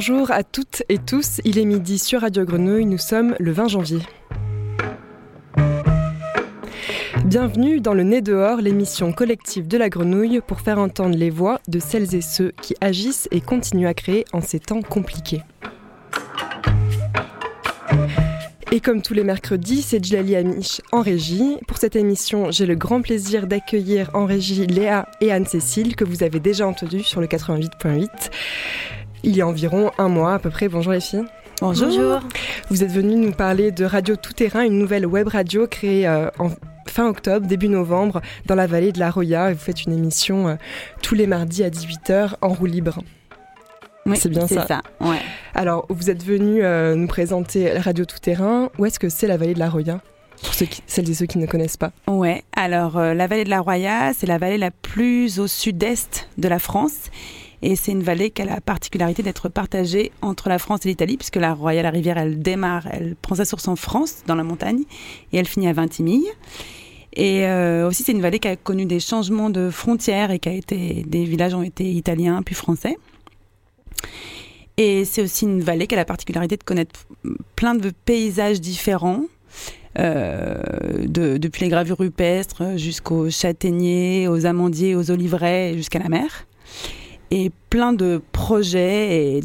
Bonjour à toutes et tous, il est midi sur Radio Grenouille, nous sommes le 20 janvier. Bienvenue dans le Nez dehors, l'émission collective de la grenouille pour faire entendre les voix de celles et ceux qui agissent et continuent à créer en ces temps compliqués. Et comme tous les mercredis, c'est Djilali Amish en régie. Pour cette émission, j'ai le grand plaisir d'accueillir en régie Léa et Anne-Cécile, que vous avez déjà entendues sur le 88.8. Il y a environ un mois à peu près. Bonjour les filles. Bonjour. Vous êtes venus nous parler de Radio Tout Terrain, une nouvelle web radio créée euh, en fin octobre, début novembre, dans la vallée de la Roya. Et vous faites une émission euh, tous les mardis à 18h en roue libre. Oui, c'est bien ça. ça ouais. Alors, vous êtes venu euh, nous présenter Radio Tout Terrain. Où est-ce que c'est la vallée de la Roya pour ceux qui, celles et ceux qui ne connaissent pas? Ouais, alors euh, la vallée de la Roya, c'est la vallée la plus au sud-est de la France. Et c'est une vallée qui a la particularité d'être partagée entre la France et l'Italie, puisque la Roya, la rivière, elle démarre, elle prend sa source en France, dans la montagne, et elle finit à Vintimille. Et euh, aussi, c'est une vallée qui a connu des changements de frontières et qui a été, des villages ont été italiens puis français. Et c'est aussi une vallée qui a la particularité de connaître plein de paysages différents. Euh, de, depuis les gravures rupestres jusqu'aux châtaigniers, aux amandiers, aux oliveraies, jusqu'à la mer et plein de projets et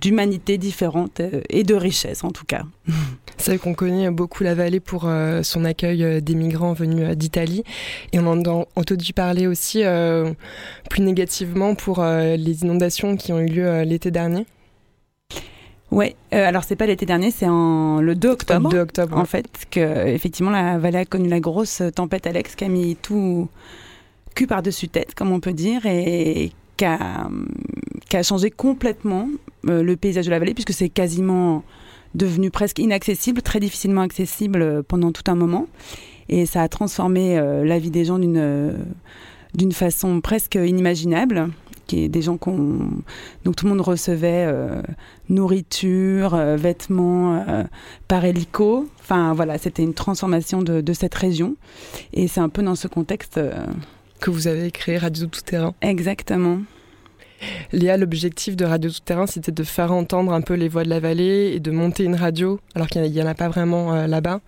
d'humanités différentes euh, et de richesses en tout cas. C'est vrai qu'on connaît beaucoup la vallée pour euh, son accueil euh, des migrants venus d'Italie et on en a entendu parler aussi plus négativement pour les inondations qui ont eu lieu l'été dernier. Ouais, alors c'est pas l'été dernier, c'est en le 2 octobre. Le 2 octobre. En fait, que effectivement la vallée a connu la grosse tempête Alex qui a mis tout cul par-dessus tête, comme on peut dire, et qui a, changé complètement euh, le paysage de la vallée, puisque c'est quasiment devenu presque inaccessible, très difficilement accessible euh, pendant tout un moment. Et ça a transformé euh, la vie des gens d'une façon presque inimaginable. Qui des gens qu'on donc tout le monde recevait nourriture, vêtements par hélico. Enfin voilà, c'était une transformation de, de, cette région. Et c'est un peu dans ce contexte que vous avez créé Radio Tout Terrain. Exactement. Léa, l'objectif de Radio Tout Terrain, c'était de faire entendre un peu les voix de la vallée et de monter une radio, alors qu'il n'y en, a pas vraiment euh, là-bas.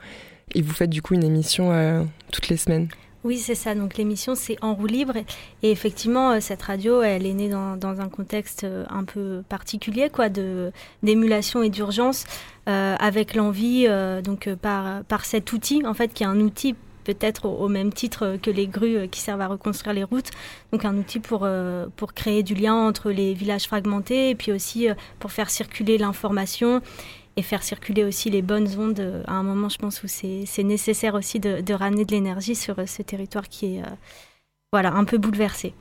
Et vous faites du coup une émission euh, toutes les semaines. Oui, c'est ça. Donc l'émission, c'est en roue libre. Et effectivement, euh, cette radio, elle est née dans, un contexte un peu particulier, quoi, de d'émulation et d'urgence, avec l'envie, donc par par cet outil, en fait, qui est un outil peut-être au, même titre que les grues euh, qui servent à reconstruire les routes. Donc un outil pour, euh, pour créer du lien entre les villages fragmentés et puis aussi euh, pour faire circuler l'information et faire circuler aussi les bonnes ondes à un moment, je pense, où c'est nécessaire aussi de, ramener de l'énergie sur ce territoire qui est voilà, un peu bouleversé.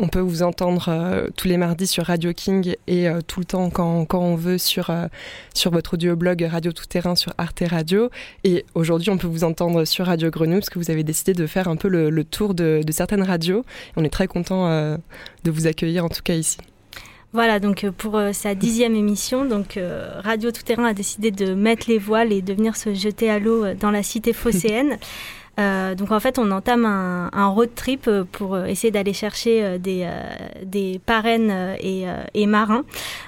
On peut vous entendre euh, tous les mardis sur Radio King et euh, tout le temps quand, quand on veut sur, euh, sur votre audioblog Radio Tout Terrain sur Arte Radio. Et aujourd'hui, on peut vous entendre sur Radio Grenouille parce que vous avez décidé de faire un peu le, tour de, certaines radios. on est très content de vous accueillir en tout cas ici. Voilà, donc pour sa dixième émission, donc Radio Tout Terrain a décidé de mettre les voiles et de venir se jeter à l'eau dans la cité phocéenne. Euh, donc en fait, on entame un, road trip euh, pour euh, essayer d'aller chercher des, des parraines et, marins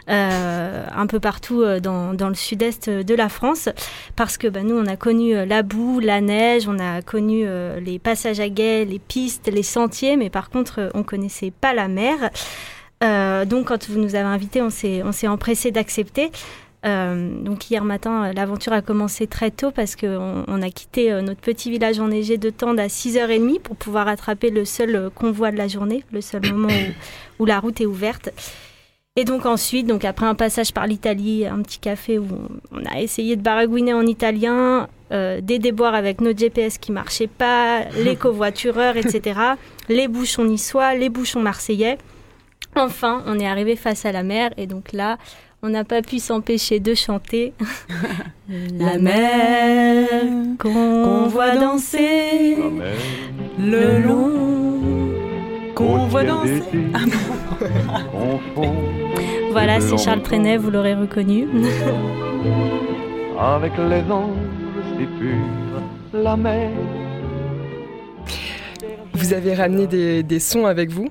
un peu partout dans, le sud-est de la France, parce que bah, nous, on a connu la boue, la neige, on a connu les passages à guet, les pistes, les sentiers, mais par contre, on connaissait pas la mer. donc quand vous nous avez invités, on s'est empressé d'accepter. Euh, donc hier matin, euh, l'aventure a commencé très tôt parce qu'on on a quitté euh, notre petit village enneigé de Tende à 6h30 pour pouvoir attraper le seul convoi de la journée, le seul moment où, la route est ouverte. Et donc ensuite, donc après un passage par l'Italie, un petit café où on, a essayé de baragouiner en italien, des déboires avec nos GPS qui marchaient pas, les covoitureurs, etc., les bouchons niçois, les bouchons marseillais. Enfin, on est arrivé face à la mer et donc là, on n'a pas pu s'empêcher de chanter. La mer qu'on voit danser le long qu'on voit danser. voilà, c'est Charles Trenet, vous l'aurez reconnu. Avec les anges si purs, la mer Vous avez ramené des, sons avec vous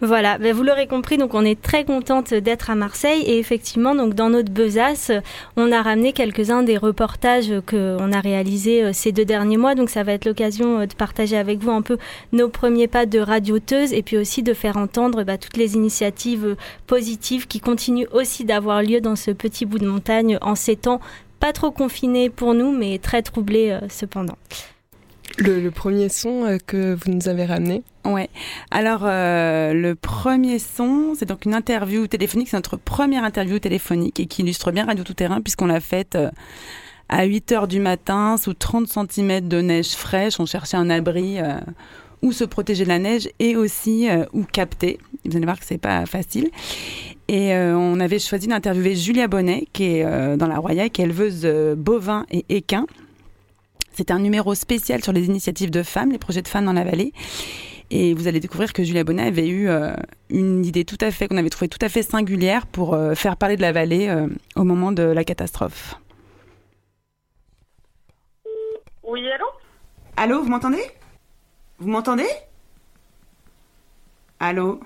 Voilà, ben, vous l'aurez compris, donc on est très contente d'être à Marseille et effectivement, donc dans notre besace, on a ramené quelques-uns des reportages qu'on a réalisés euh, ces deux derniers mois. Donc ça va être l'occasion euh, de partager avec vous un peu nos premiers pas de radioteuse et puis aussi de faire entendre bah, toutes les initiatives euh, positives qui continuent aussi d'avoir lieu dans ce petit bout de montagne en ces temps pas trop confinés pour nous, mais très troublés cependant. Le, premier son euh, que vous nous avez ramené Ouais. Alors euh, le premier son, c'est donc une interview téléphonique, c'est notre première interview téléphonique et qui illustre bien Radio Tout Terrain puisqu'on l'a faite euh, à 8 heures du matin sous 30 cm de neige fraîche. On cherchait un abri où se protéger de la neige et aussi où capter. Vous allez voir que c'est pas facile. Et on avait choisi d'interviewer Julia Bonnet qui est dans la Roya, qui est éleveuse bovins et équins. C'est un numéro spécial sur les initiatives de femmes, les projets de femmes dans la vallée. Et vous allez découvrir que Julia Bonnet avait eu euh, une idée tout à fait, qu'on avait trouvé tout à fait singulière pour euh, faire parler de la vallée euh, au moment de la catastrophe. Oui, allô? Allô, vous m'entendez? Vous m'entendez? Allô?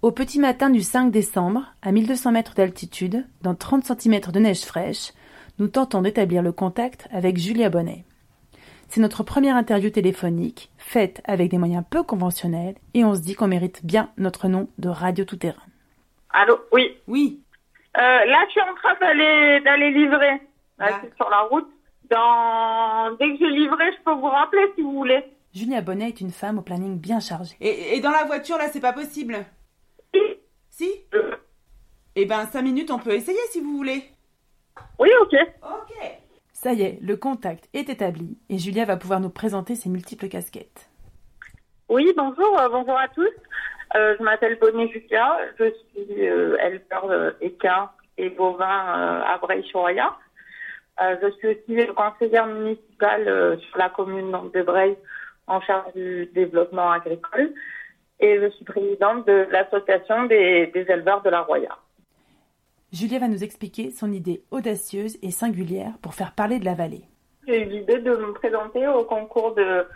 Au petit matin du 5 décembre, à 1200 mètres d'altitude, dans 30 cm de neige fraîche, nous tentons d'établir le contact avec Julia Bonnet. C'est notre première interview téléphonique, faite avec des moyens peu conventionnels, et on se dit qu'on mérite bien notre nom de Radio Tout Terrain. Allô Oui. Oui. Euh, là, je suis en train d'aller d'aller livrer. Là, sur la route. Dans... Dès que j'ai livré, je peux vous rappeler si vous voulez. Julia Bonnet est une femme au planning bien chargé. Et, dans la voiture, là, c'est pas possible Si. Si? Eh ben, cinq minutes, on peut essayer si vous voulez. Oui, ok. Ok. Ça y est, le contact est établi et Julia va pouvoir nous présenter ses multiples casquettes. Oui, bonjour, euh, bonjour à tous. Euh, je m'appelle Bonnie Julia, je suis euh, éleveur équin et bovin à Breil-sur-Roya. je suis aussi conseillère municipale sur la commune de Breil en charge du développement agricole et je suis présidente de l'association des éleveurs de la Roya. Julia va nous expliquer son idée audacieuse et singulière pour faire parler de la vallée. J'ai eu l'idée de me présenter au concours de,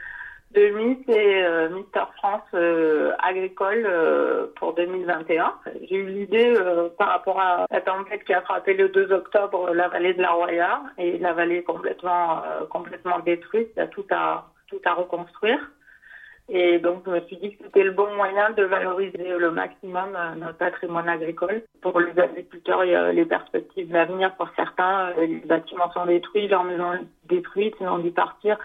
de et euh, Mister France euh, agricole euh, pour 2021. J'ai eu l'idée par rapport à la tempête qui a frappé le 2 octobre la vallée de la Roya et la vallée complètement complètement détruite, il y a tout à tout à reconstruire. Et donc, je me suis dit que c'était le bon moyen de valoriser le maximum euh, notre patrimoine agricole. Pour les agriculteurs, il y a les perspectives d'avenir. Pour certains, euh, les bâtiments sont détruits, leurs maisons détruites, ils ont dû partir.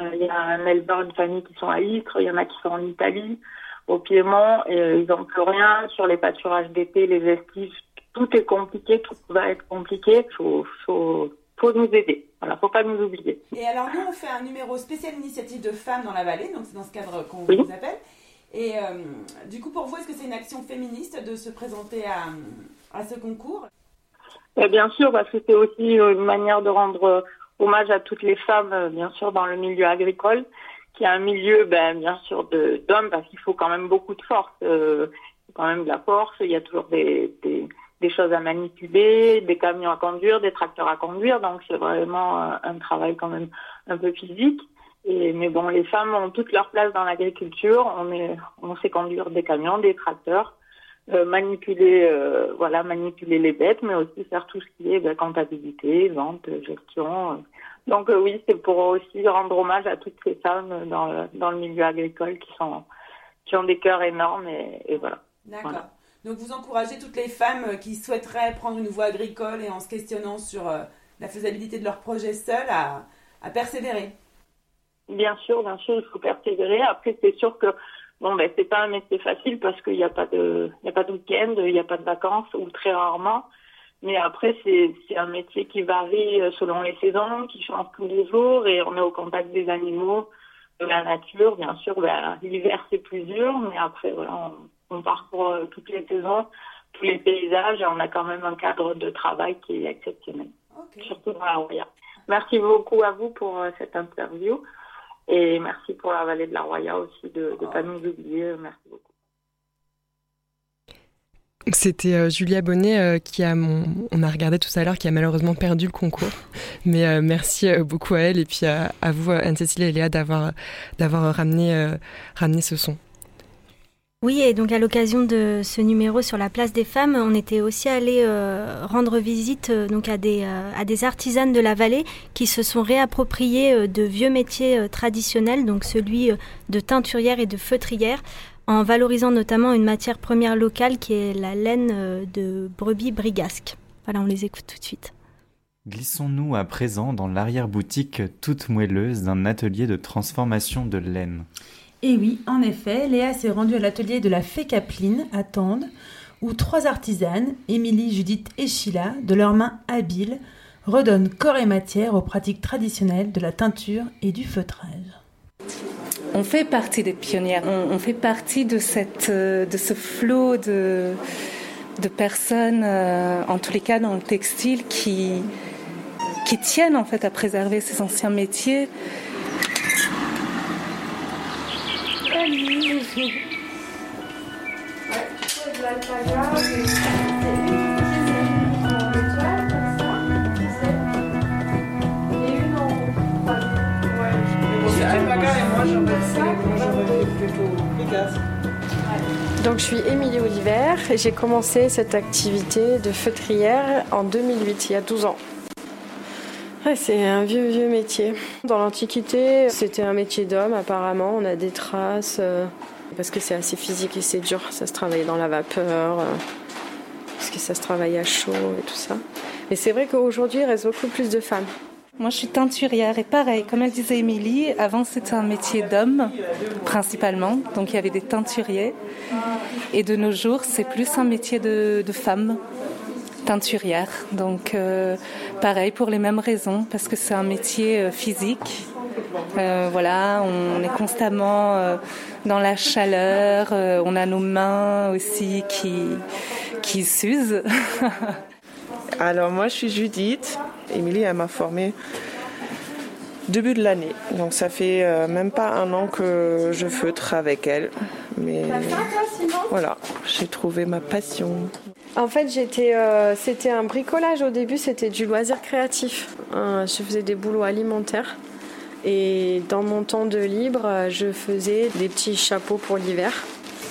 Euh, il y a un éleveur, une famille qui sont à Istres, il y en a qui sont en Italie, au Piémont, et ils n'ont plus rien. Sur les pâturages d'été, les vestiges, tout est compliqué, tout va être compliqué. Faut, faut faut nous aider. Voilà, faut pas nous oublier. Et alors nous, on fait un numéro spécial initiative de femmes dans la vallée, donc c'est dans ce cadre qu'on vous appelle. Et euh, du coup, pour vous, est-ce que c'est une action féministe de se présenter à, à ce concours? Et Bien sûr, parce que c'est aussi une manière de rendre hommage à toutes les femmes, euh, bien sûr, dans le milieu agricole, qui est un milieu, ben, bien sûr, d'hommes, parce qu'il faut quand même beaucoup de force. Euh, quand même de la force, il y a toujours des, des des choses à manipuler, des camions à conduire, des tracteurs à conduire. Donc c'est vraiment euh, un travail quand même un peu physique. Mais bon, les femmes ont toute leur place dans l'agriculture. On, sait conduire des camions, des tracteurs, euh, manipuler, euh, voilà, manipuler les bêtes, mais aussi faire tout ce qui est ben, comptabilité, vente, gestion. Donc oui, c'est pour aussi rendre hommage à toutes ces femmes dans le, milieu agricole qui ont des cœurs énormes et voilà. D'accord. Donc vous encouragez toutes les femmes euh, qui souhaiteraient prendre une voie agricole et en se questionnant sur euh, la faisabilité de leur projet seul à, persévérer. Bien sûr, bien sûr, il faut persévérer. Après, c'est sûr que bon, ben pas un métier facile parce qu'il n'y a pas de, a pas de week-end, il n'y a pas de vacances ou très rarement. Mais après, c'est un métier qui varie euh, selon les saisons, qui change tous les jours et on est au contact des animaux, de la nature. Bien sûr, ben, l'hiver c'est plus dur, mais après voilà, parcourt euh, toutes les saisons, tous les paysages et on a quand même un cadre de travail qui est exceptionnel, surtout dans la Roya. Merci beaucoup à vous pour euh, cette interview et merci pour la vallée de la Roya aussi de ne pas nous oublier. Merci beaucoup. C'était euh, Julia Bonnet euh, qui a, mon, on a regardé tout à l'heure, qui a malheureusement perdu le concours. Mais euh, merci beaucoup à elle et puis à, vous, Anne-Cécile et Léa, d'avoir, d'avoir ramené, ramené ce son. Oui, et donc à l'occasion de ce numéro sur la place des femmes, on était aussi allé rendre visite donc à des, à des artisanes de la vallée qui se sont réappropriés de vieux métiers traditionnels, donc celui de teinturière et de feutrière, en valorisant notamment une matière première locale qui est la laine euh, de brebis brigasque. Voilà, on les écoute tout de suite. Glissons-nous à présent dans l'arrière-boutique toute moelleuse d'un atelier de transformation de laine. Et oui, en effet, Léa s'est rendue à l'atelier de la Fée Capeline à Tende, où trois artisanes, Émilie, Judith et Sheila, de leurs mains habiles, redonnent corps et matière aux pratiques traditionnelles de la teinture et du feutrage on fait partie des pionnières, on, fait partie euh, de ce flot de, de personnes, euh, en tous les cas dans le textile, qui, qui tiennent en fait à préserver ces anciens métiers. Donc je suis Émilie Oliver et j'ai commencé cette activité de feutrière en 2008, il y a 12 ans. C'est un vieux vieux métier. Dans l'Antiquité, c'était un métier d'homme apparemment. On a des traces euh, parce que c'est assez physique et c'est dur. Ça se travaille dans la vapeur, euh, parce que ça se travaille à chaud et tout ça. Mais c'est vrai qu'aujourd'hui, il reste beaucoup plus de femmes. Moi, je suis teinturière et pareil, comme elle disait Émilie, avant c'était un métier d'homme principalement, donc il y avait des teinturiers. Et de nos jours, c'est plus un métier de, de femme teinturière. Donc euh, pareil pour les mêmes raisons, parce que c'est un métier euh, physique. Euh, voilà, on est constamment dans la chaleur, on a nos mains aussi qui, qui s'usent. Alors moi je suis Judith, Émilie elle m'a formée début de l'année. Donc ça fait euh, même pas un an que je feutre avec elle. Mais voilà, j'ai trouvé ma passion. En fait, j'étais, euh, c'était un bricolage au début, c'était du loisir créatif. Euh, je faisais des boulots alimentaires. Et dans mon temps de libre, je faisais des petits chapeaux pour l'hiver.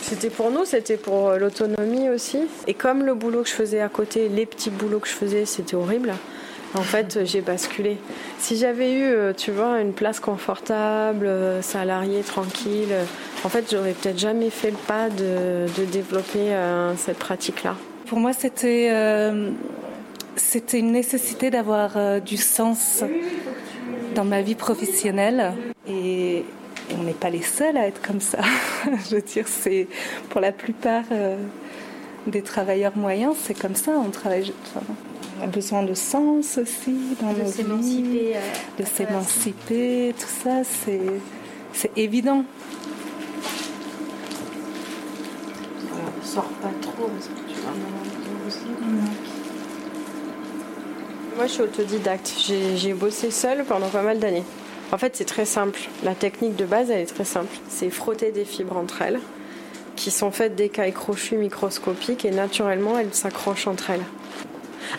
C'était pour nous, c'était pour l'autonomie aussi. Et comme le boulot que je faisais à côté, les petits boulots que je faisais, c'était horrible. En fait, j'ai basculé. Si j'avais eu, euh, tu vois, une place confortable, euh, salariée, tranquille, en fait, j'aurais peut-être jamais fait le pas de, développer cette pratique-là. Pour moi, c'était c'était une nécessité d'avoir du sens dans ma vie professionnelle. Et on n'est pas les seuls à être comme ça. Je veux dire, c'est pour la plupart euh, des travailleurs moyens, c'est comme ça. On travaille. on a besoin de sens aussi dans de s'émanciper, euh, de s'émanciper, tout ça, c'est c'est évident. ne sors pas trop parce que tu vas Moi, je suis autodidacte. J'ai bossé seule pendant pas mal d'années. En fait, c'est très simple. La technique de base, elle est très simple. C'est frotter des fibres entre elles, qui sont faites d'écailles crochues microscopiques et naturellement, elles s'accrochent entre elles.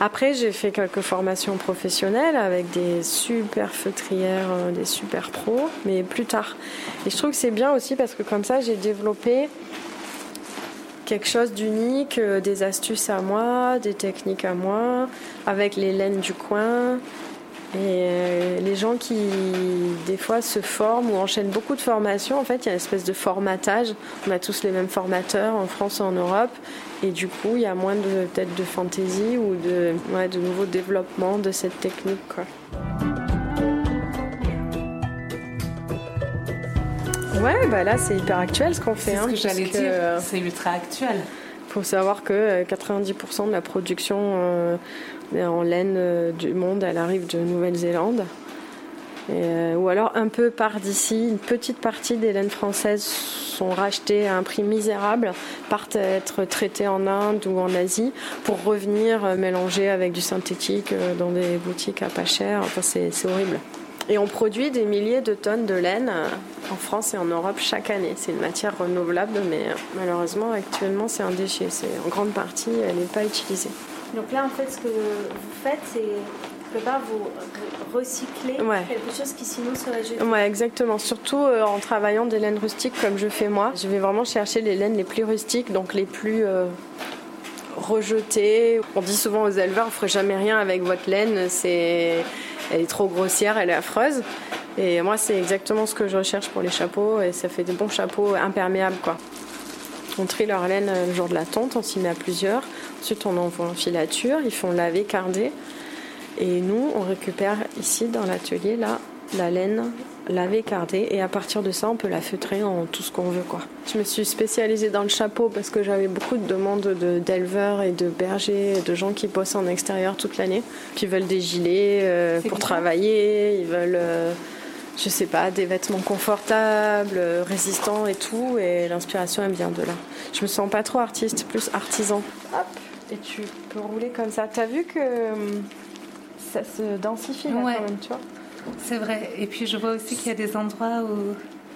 Après, j'ai fait quelques formations professionnelles avec des super feutrières, euh, des super pros, mais plus tard. Et je trouve que c'est bien aussi parce que comme ça, j'ai développé quelque chose d'unique, euh, des astuces à moi, des techniques à moi, avec les laines du coin, et euh, les gens qui, des fois, se forment ou enchaînent beaucoup de formations, en fait, il y a une espèce de formatage. On a tous les mêmes formateurs en France et en Europe. Et du coup, il y a moins de, peut-être de fantaisie ou de, ouais, de nouveau développement de cette technique. Quoi. Ouais, bah là, c'est hyper actuel ce qu'on fait. C'est ce que j'allais dire, c'est ultra actuel. Il faut savoir que 90% euh, de la production euh, en laine euh, du monde, elle arrive de Nouvelle-Zélande. ou alors un peu par d'ici, une petite partie des laines françaises sont rachetées à un prix misérable, partent être traitées en Inde ou en Asie pour revenir mélanger avec du synthétique dans des boutiques à pas cher. Enfin, c'est horrible. Et on produit des milliers de tonnes de laine en France et en Europe chaque année. C'est une matière renouvelable, mais malheureusement, actuellement, c'est un déchet. En grande partie, elle n'est pas utilisée. Donc là, en fait, ce que vous faites, c'est quelque part vous recycler quelque chose qui sinon serait jeté. Ouais, exactement. Surtout euh, en travaillant des laines rustiques comme je fais moi. Je vais vraiment chercher les laines les plus rustiques, donc les plus euh, rejetées. On dit souvent aux éleveurs, vous ferez jamais rien avec votre laine. C'est, elle est trop grossière, elle est affreuse. Et moi, c'est exactement ce que je recherche pour les chapeaux, et ça fait des bons chapeaux imperméables, quoi. On trie leur laine le jour de la tonte, on s'y met à plusieurs. Ensuite, on envoie en filature, ils font laver, carder. Et nous, on récupère ici dans l'atelier là la laine lavée, cardée, et à partir de ça, on peut la feutrer en tout ce qu'on veut. Quoi. Je me suis spécialisée dans le chapeau parce que j'avais beaucoup de demandes d'éleveurs et de bergers, et de gens qui bossent en extérieur toute l'année, qui veulent des gilets euh, pour travailler, ils veulent, euh, je sais pas, des vêtements confortables, euh, résistants et tout, et l'inspiration elle vient de là. Je me sens pas trop artiste, plus artisan. Hop, et tu peux rouler comme ça. T'as vu que ça se densifie là, quand même, tu vois? C'est vrai. Et puis je vois aussi qu'il y a des endroits où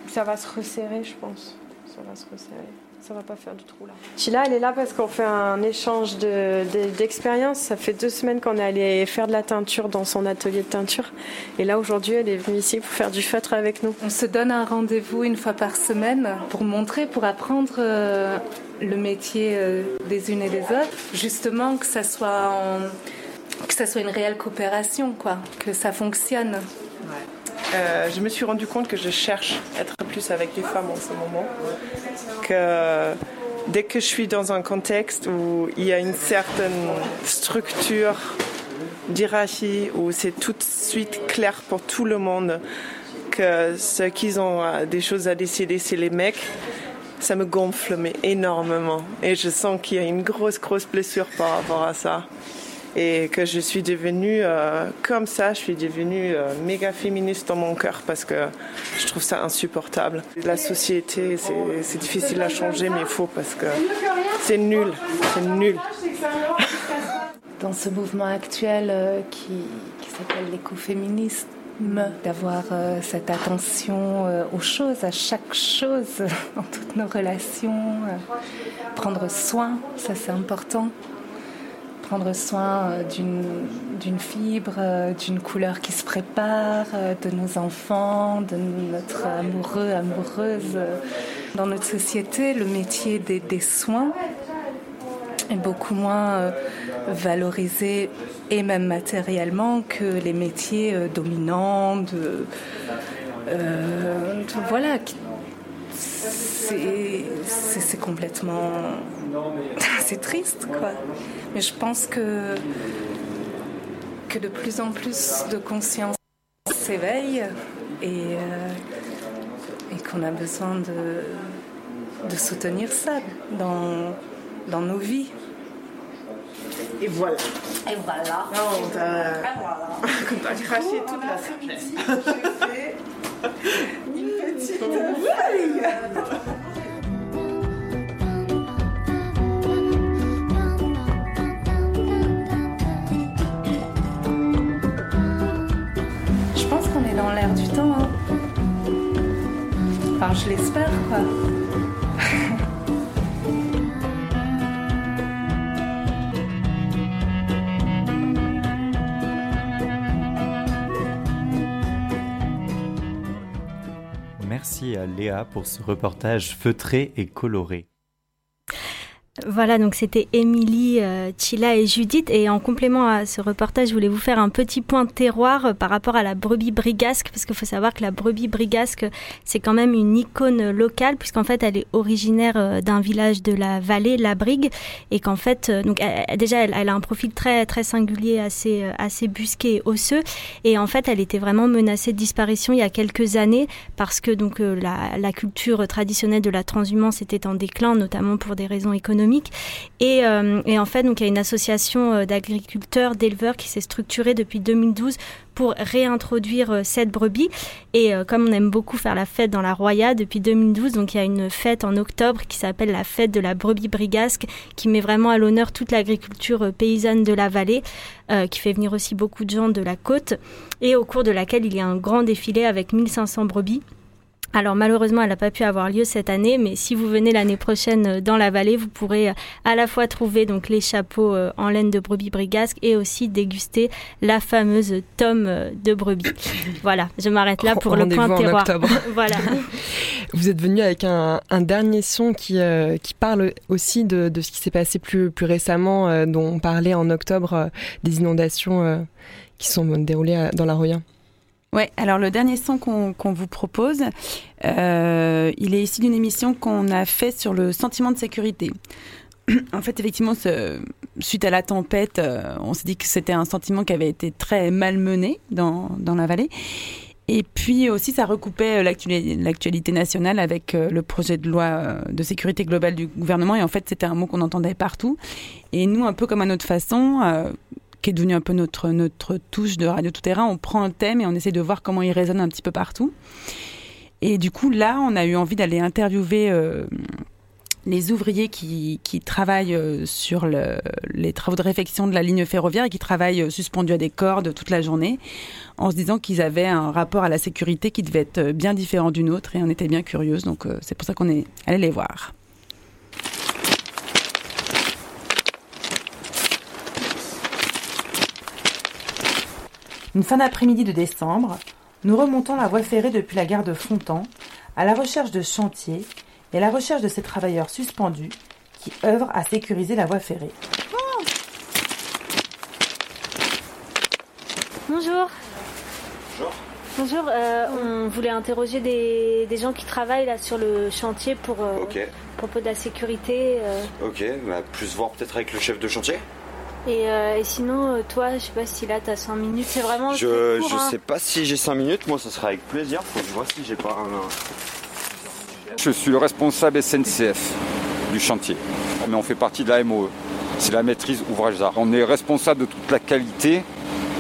ça va se resserrer, je pense. Ça va se resserrer. Ça va pas faire du trou là. Chila, elle est là parce qu'on fait un échange d'expérience. ça fait deux semaines qu'on est allé faire de la teinture dans son atelier de teinture. Et là, aujourd'hui, elle est venue ici pour faire du feutre avec nous. On se donne un rendez-vous une fois par semaine pour montrer, pour apprendre euh, le métier euh, des unes et des autres. Justement, que ça soit en que ça soit une réelle coopération, quoi, que ça fonctionne. Euh, je me suis rendu compte que je cherche à être plus avec les femmes en ce moment. Que dès que je suis dans un contexte où il y a une certaine structure d'hierarchie, où c'est tout de suite clair pour tout le monde que ceux qui ont des choses à décider, c'est les mecs, ça me gonfle mais énormément. Et je sens qu'il y a une grosse, grosse blessure par rapport à ça et que je suis devenue euh, comme ça, je suis devenue euh, méga féministe dans mon cœur parce que je trouve ça insupportable. La société, c'est difficile à changer, mais il faut parce que c'est nul, c'est nul. Dans ce mouvement actuel euh, qui, qui s'appelle l'écoféminisme, d'avoir cette attention aux choses, à chaque chose dans toutes nos relations, prendre soin, ça c'est important prendre soin euh, d'une fibre, euh, d'une couleur qui se prépare, euh, de nos enfants, de notre amoureux, amoureuse. Dans notre société, le métier des, soins est beaucoup moins valorisé et même matériellement que les métiers dominants voilà c'est complètement c'est triste quoi mais je pense que, que de plus en plus de conscience s'éveille et, euh, et qu'on a besoin de, de soutenir ça dans, dans nos vies. Et voilà. Et voilà. on t'a craché toute la sagesse. une petite dans l'air du temps. Hein. Enfin, je l'espère, quoi. À Léa pour ce reportage feutré et coloré. Voilà, donc c'était Émilie, euh, Chila et Judith. Et en complément à ce reportage, je voulais vous faire un petit point de terroir euh, par rapport à la brebis brigasque, parce qu'il faut savoir que la brebis brigasque, c'est quand même une icône locale, puisqu'en fait, elle est originaire euh, d'un village de la vallée, la Brigue, et qu'en fait, donc déjà, elle, a un profil très très singulier, assez assez busqué et osseux, et en fait, elle était vraiment menacée de disparition il y a quelques années, parce que donc la culture traditionnelle de la transhumance était en déclin, notamment pour des raisons économiques économique. Et, en fait, donc, il y a une association d'agriculteurs, d'éleveurs qui s'est structurée depuis 2012 pour réintroduire cette brebis. Et comme on aime beaucoup faire la fête dans la Roya depuis 2012, donc il y a une fête en octobre qui s'appelle la fête de la brebis brigasque, qui met vraiment à l'honneur toute l'agriculture paysanne de la vallée, qui fait venir aussi beaucoup de gens de la côte, et au cours de laquelle il y a un grand défilé avec 1500 brebis. Alors malheureusement, elle n'a pas pu avoir lieu cette année, mais si vous venez l'année prochaine euh, dans la vallée, vous pourrez euh, à la fois trouver donc les chapeaux euh, en laine de brebis brigasque et aussi déguster la fameuse tome de brebis. voilà, je m'arrête là pour le point terroir. voilà. Vous êtes venu avec un, dernier son qui, qui parle aussi de, ce qui s'est passé plus, plus récemment, dont on parlait en octobre, des inondations qui sont déroulées dans la Roya. Ouais, alors le dernier son qu'on vous propose, euh, il est issu d'une émission qu'on a fait sur le sentiment de sécurité. en fait, effectivement, suite à la tempête, euh, on s'est dit que c'était un sentiment qui avait été très malmené dans, dans la vallée. Et puis aussi, ça recoupait l'actualité nationale avec euh, le projet de loi de sécurité globale du gouvernement. Et en fait, c'était un mot qu'on entendait partout. Et nous, un peu comme à notre façon, qui est devenu un peu notre, notre touche de Radio Tout Terrain. On prend un thème et on essaie de voir comment il résonne un petit peu partout. Et du coup, là, on a eu envie d'aller interviewer euh, les ouvriers qui, qui travaillent euh, sur le, les travaux de réfection de la ligne ferroviaire et qui travaillent euh, suspendus à des cordes toute la journée, en se disant qu'ils avaient un rapport à la sécurité qui devait être bien différent d'une autre et on était bien curieuse. Donc, c'est pour ça qu'on est allé les voir. Une fin d'après-midi de décembre, nous remontons la voie ferrée depuis la gare de Fontan, à la recherche de chantiers et à la recherche de ces travailleurs suspendus qui œuvrent à sécuriser la voie ferrée. Bonjour. Bonjour. Bonjour, euh, on voulait interroger des, gens qui travaillent là sur le chantier pour euh, propos de la sécurité. Euh. Ok, bah, plus voir peut-être avec le chef de chantier euh, et, sinon, euh, toi, je sais pas si là, tu as 5 minutes. C'est vraiment. Je, je hein. sais pas si j'ai 5 minutes. Moi, ça sera avec plaisir. Faut que je vois si j'ai pas un. Je suis le responsable SNCF du chantier. Mais on fait partie de la MOE. C'est la maîtrise ouvrage d'art. On est responsable de toute la qualité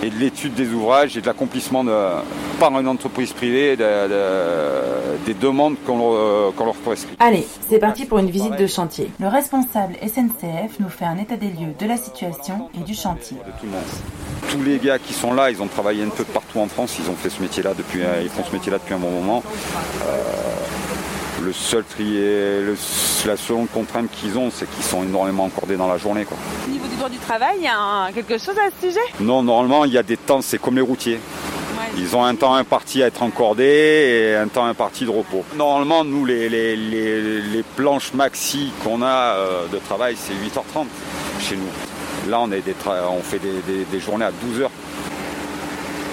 et de l'étude des ouvrages et de l'accomplissement de, par une entreprise privée des demandes qu'on leur prescrit. Allez, c'est parti pour une visite de chantier. Le responsable SNCF nous fait un état des lieux de la situation et du chantier. Tous les gars qui sont là, ils ont travaillé un peu partout en France, ils ont fait ce métier-là depuis, ils font ce métier-là depuis un bon moment. Euh, le seul trier, la seule contrainte qu'ils ont, c'est qu'ils sont énormément encordés dans la journée. Quoi. Au niveau du droit du travail, il y a quelque chose à ce sujet? Non, normalement, il y a des temps, c'est comme les routiers. Ils ont un temps imparti à être encordés et un temps imparti de repos. Normalement, nous, les, les, planches maxi qu'on a euh, de travail, c'est 8h30 chez nous. Là, on, des on fait des, journées à 12h.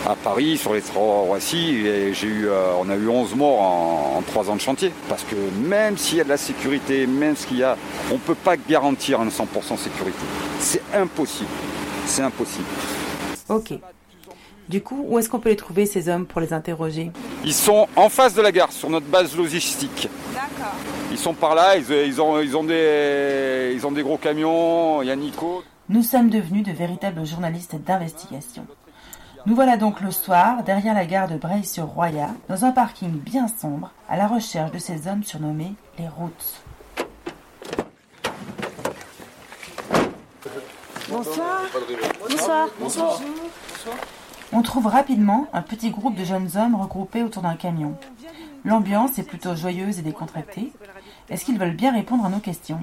À Paris, sur les trois Roissy, j'ai eu, euh, on a eu 11 morts en, en 3 ans de chantier. Parce que même s'il y a de la sécurité, même s'il y a, on ne peut pas garantir une 100% sécurité. C'est impossible. C'est impossible. Ok. Du coup, où est-ce qu'on peut les trouver, ces hommes, pour les interroger? Ils sont en face de la gare, sur notre base logistique. D'accord. Ils sont par là, ils, ont, ils, ont des, ils ont des gros camions, il y a Nico. Nous sommes devenus de véritables journalistes d'investigation. Nous voilà donc le soir, derrière la gare de Breil-sur-Roya, dans un parking bien sombre, à la recherche de ces hommes surnommés les routes. Bonsoir. Bonsoir. Bonsoir. Bonsoir. On trouve rapidement un petit groupe de jeunes hommes regroupés autour d'un camion. L'ambiance est plutôt joyeuse et décontractée. Est-ce qu'ils veulent bien répondre à nos questions?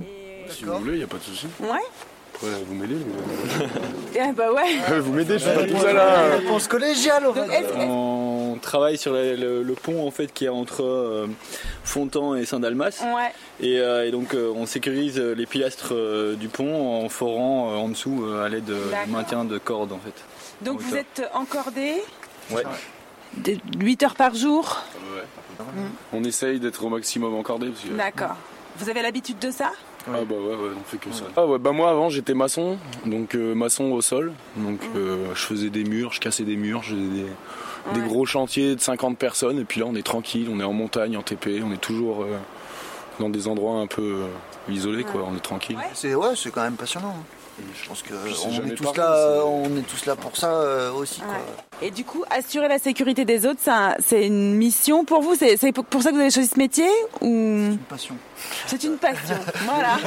Si vous voulez, il n'y a pas de souci. Ouais. Vous m'aidez eh bah ouais. Vous m'aidez, je suis pas tout ça là. Réponse collégiale, On travaille sur le, pont en fait qui est entre euh, Fontan et Saint-Dalmas. Ouais. Et, euh, donc euh, on sécurise les pilastres du pont en forant en dessous à l'aide du maintien de cordes en fait. Donc vous êtes encordé Ouais. 8 heures par jour Ouais. On essaye d'être au maximum encordé. D'accord. Vous avez l'habitude de ça? Ah bah ouais, ouais, on fait que ça. Ah ouais, bah moi avant j'étais maçon, donc euh, maçon au sol. Donc mmh. euh, je faisais des murs, je cassais des murs, je faisais des, gros chantiers de 50 personnes. Et puis là on est tranquille, on est en montagne, en TP, on est toujours... Euh, dans des endroits un peu isolés, quoi. On est tranquille. C'est ouais, c'est quand même passionnant. hein. Je pense que on est, tous là, on est tous là pour ça euh, aussi. Quoi. Et du coup, assurer la sécurité des autres, c'est un- c'est une mission pour vous? C'est c'est pour ça que vous avez choisi ce métier ou? Une passion. C'est une passion. voilà.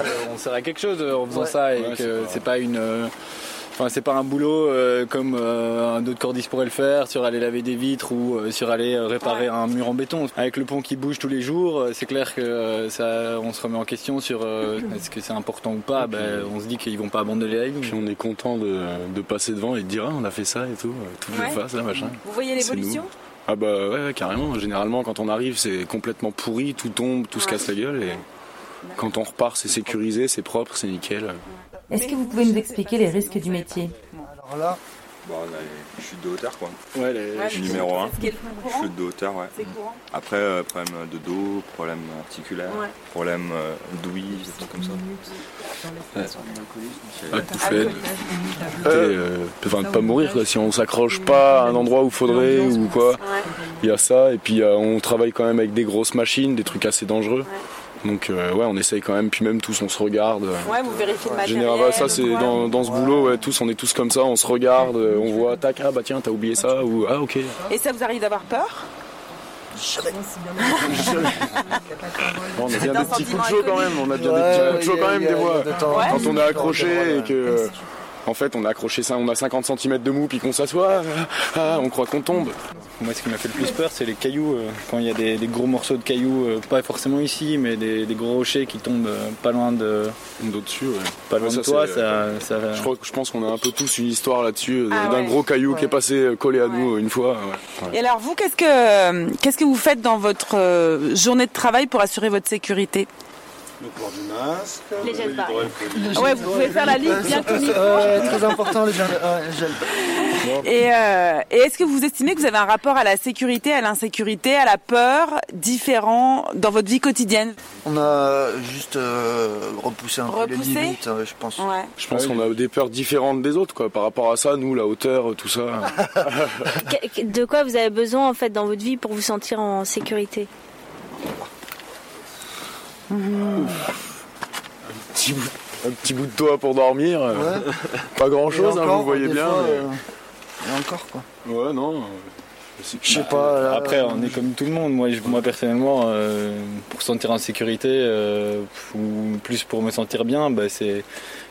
Euh, on sert à quelque chose euh, en faisant ça et que c'est pas une euh, Enfin, c'est pas un boulot euh, comme euh, un autre cordiste pourrait le faire, sur aller laver des vitres ou euh, sur aller réparer un mur en béton. Avec le pont qui bouge tous les jours, c'est clair que euh, ça, on se remet en question sur euh, est-ce que c'est important ou pas. Ben, on se dit qu'ils vont pas abandonner la ligne. Puis on est content de, de passer devant et de dire ah, on a fait ça et tout, tout Ouais. le face là machin. Vous voyez l'évolution. Ah bah ouais, ouais, carrément. Généralement quand on arrive c'est complètement pourri, tout tombe, tout se casse la gueule et quand on repart c'est sécurisé, c'est propre, c'est nickel. Est-ce que vous pouvez nous expliquer les risques du métier Alors là, Bon, on a les chutes de hauteur quoi. Ouais, les Je suis numéro 1. Ce qui est le plus courant. Chute de hauteur, ouais. Après, euh, problème de dos, problème articulaire, Ouais. problème euh, d'ouïe, des trucs comme ça. Ah, tout fait. Euh, enfin, de pas mourir quoi. Si on s'accroche pas à un endroit où faudrait ou quoi, il y a ça. Et puis euh, on travaille quand même avec des grosses machines, des trucs assez dangereux. Donc euh, ouais, on essaye quand même. Puis même tous on se regarde. Ouais, vous vérifiez le En matériel. général, bah, ça c'est dans, dans ce boulot, ouais, tous on est tous comme ça, on se regarde, euh, on voit, tac, ah bah tiens, t'as oublié ça, ou ah ok. Et ça vous arrive d'avoir peur? Bon, on a bien des petits coups de chaud quand même, on a bien Ouais, des petits coups de chaud quand même des fois. Quand on est accroché et que. En fait, on a accroché ça, on a 50 cm de mou, puis qu'on s'assoit, ah, ah, on croit qu'on tombe. Moi, ce qui m'a fait le plus peur, c'est les cailloux. euh, quand il y a des, des gros morceaux de cailloux, euh, pas forcément ici, mais des, des gros rochers qui tombent euh, pas loin de, Dessus, ouais. pas loin Ouais, de toi, ça, ça- Je, crois, je pense qu'on a un peu tous une histoire là-dessus, Ah d'un ouais. gros caillou qui est passé collé à nous une fois. ouais. Et alors vous, qu'est-ce que qu'est-ce que vous faites dans votre journée de travail pour assurer votre sécurité? Le port du masque, Les gels. Ah Ouais, vous pouvez faire la liste bien comme il faut. Très important les gels. ouais, gels. Et, euh, et est-ce que vous estimez que vous avez un rapport à la sécurité, à l'insécurité, à la peur différent dans votre vie quotidienne? On a juste euh, repoussé un peu les limites, euh, je pense. Ouais. Je pense qu'on a des peurs différentes des autres, quoi, par rapport à ça, nous, la hauteur, tout ça. De quoi vous avez besoin en fait dans votre vie pour vous sentir en sécurité? Petit bout, un petit bout de toit pour dormir. euh, Ouais. Pas grand chose, hein, vous voyez bien. fois, mais- euh, et encore quoi. Ouais, non. Je sais pas. là, Après, on est comme tout le monde. Moi, moi personnellement, euh, pour sentir en sécurité, euh, ou plus pour me sentir bien, bah, c'est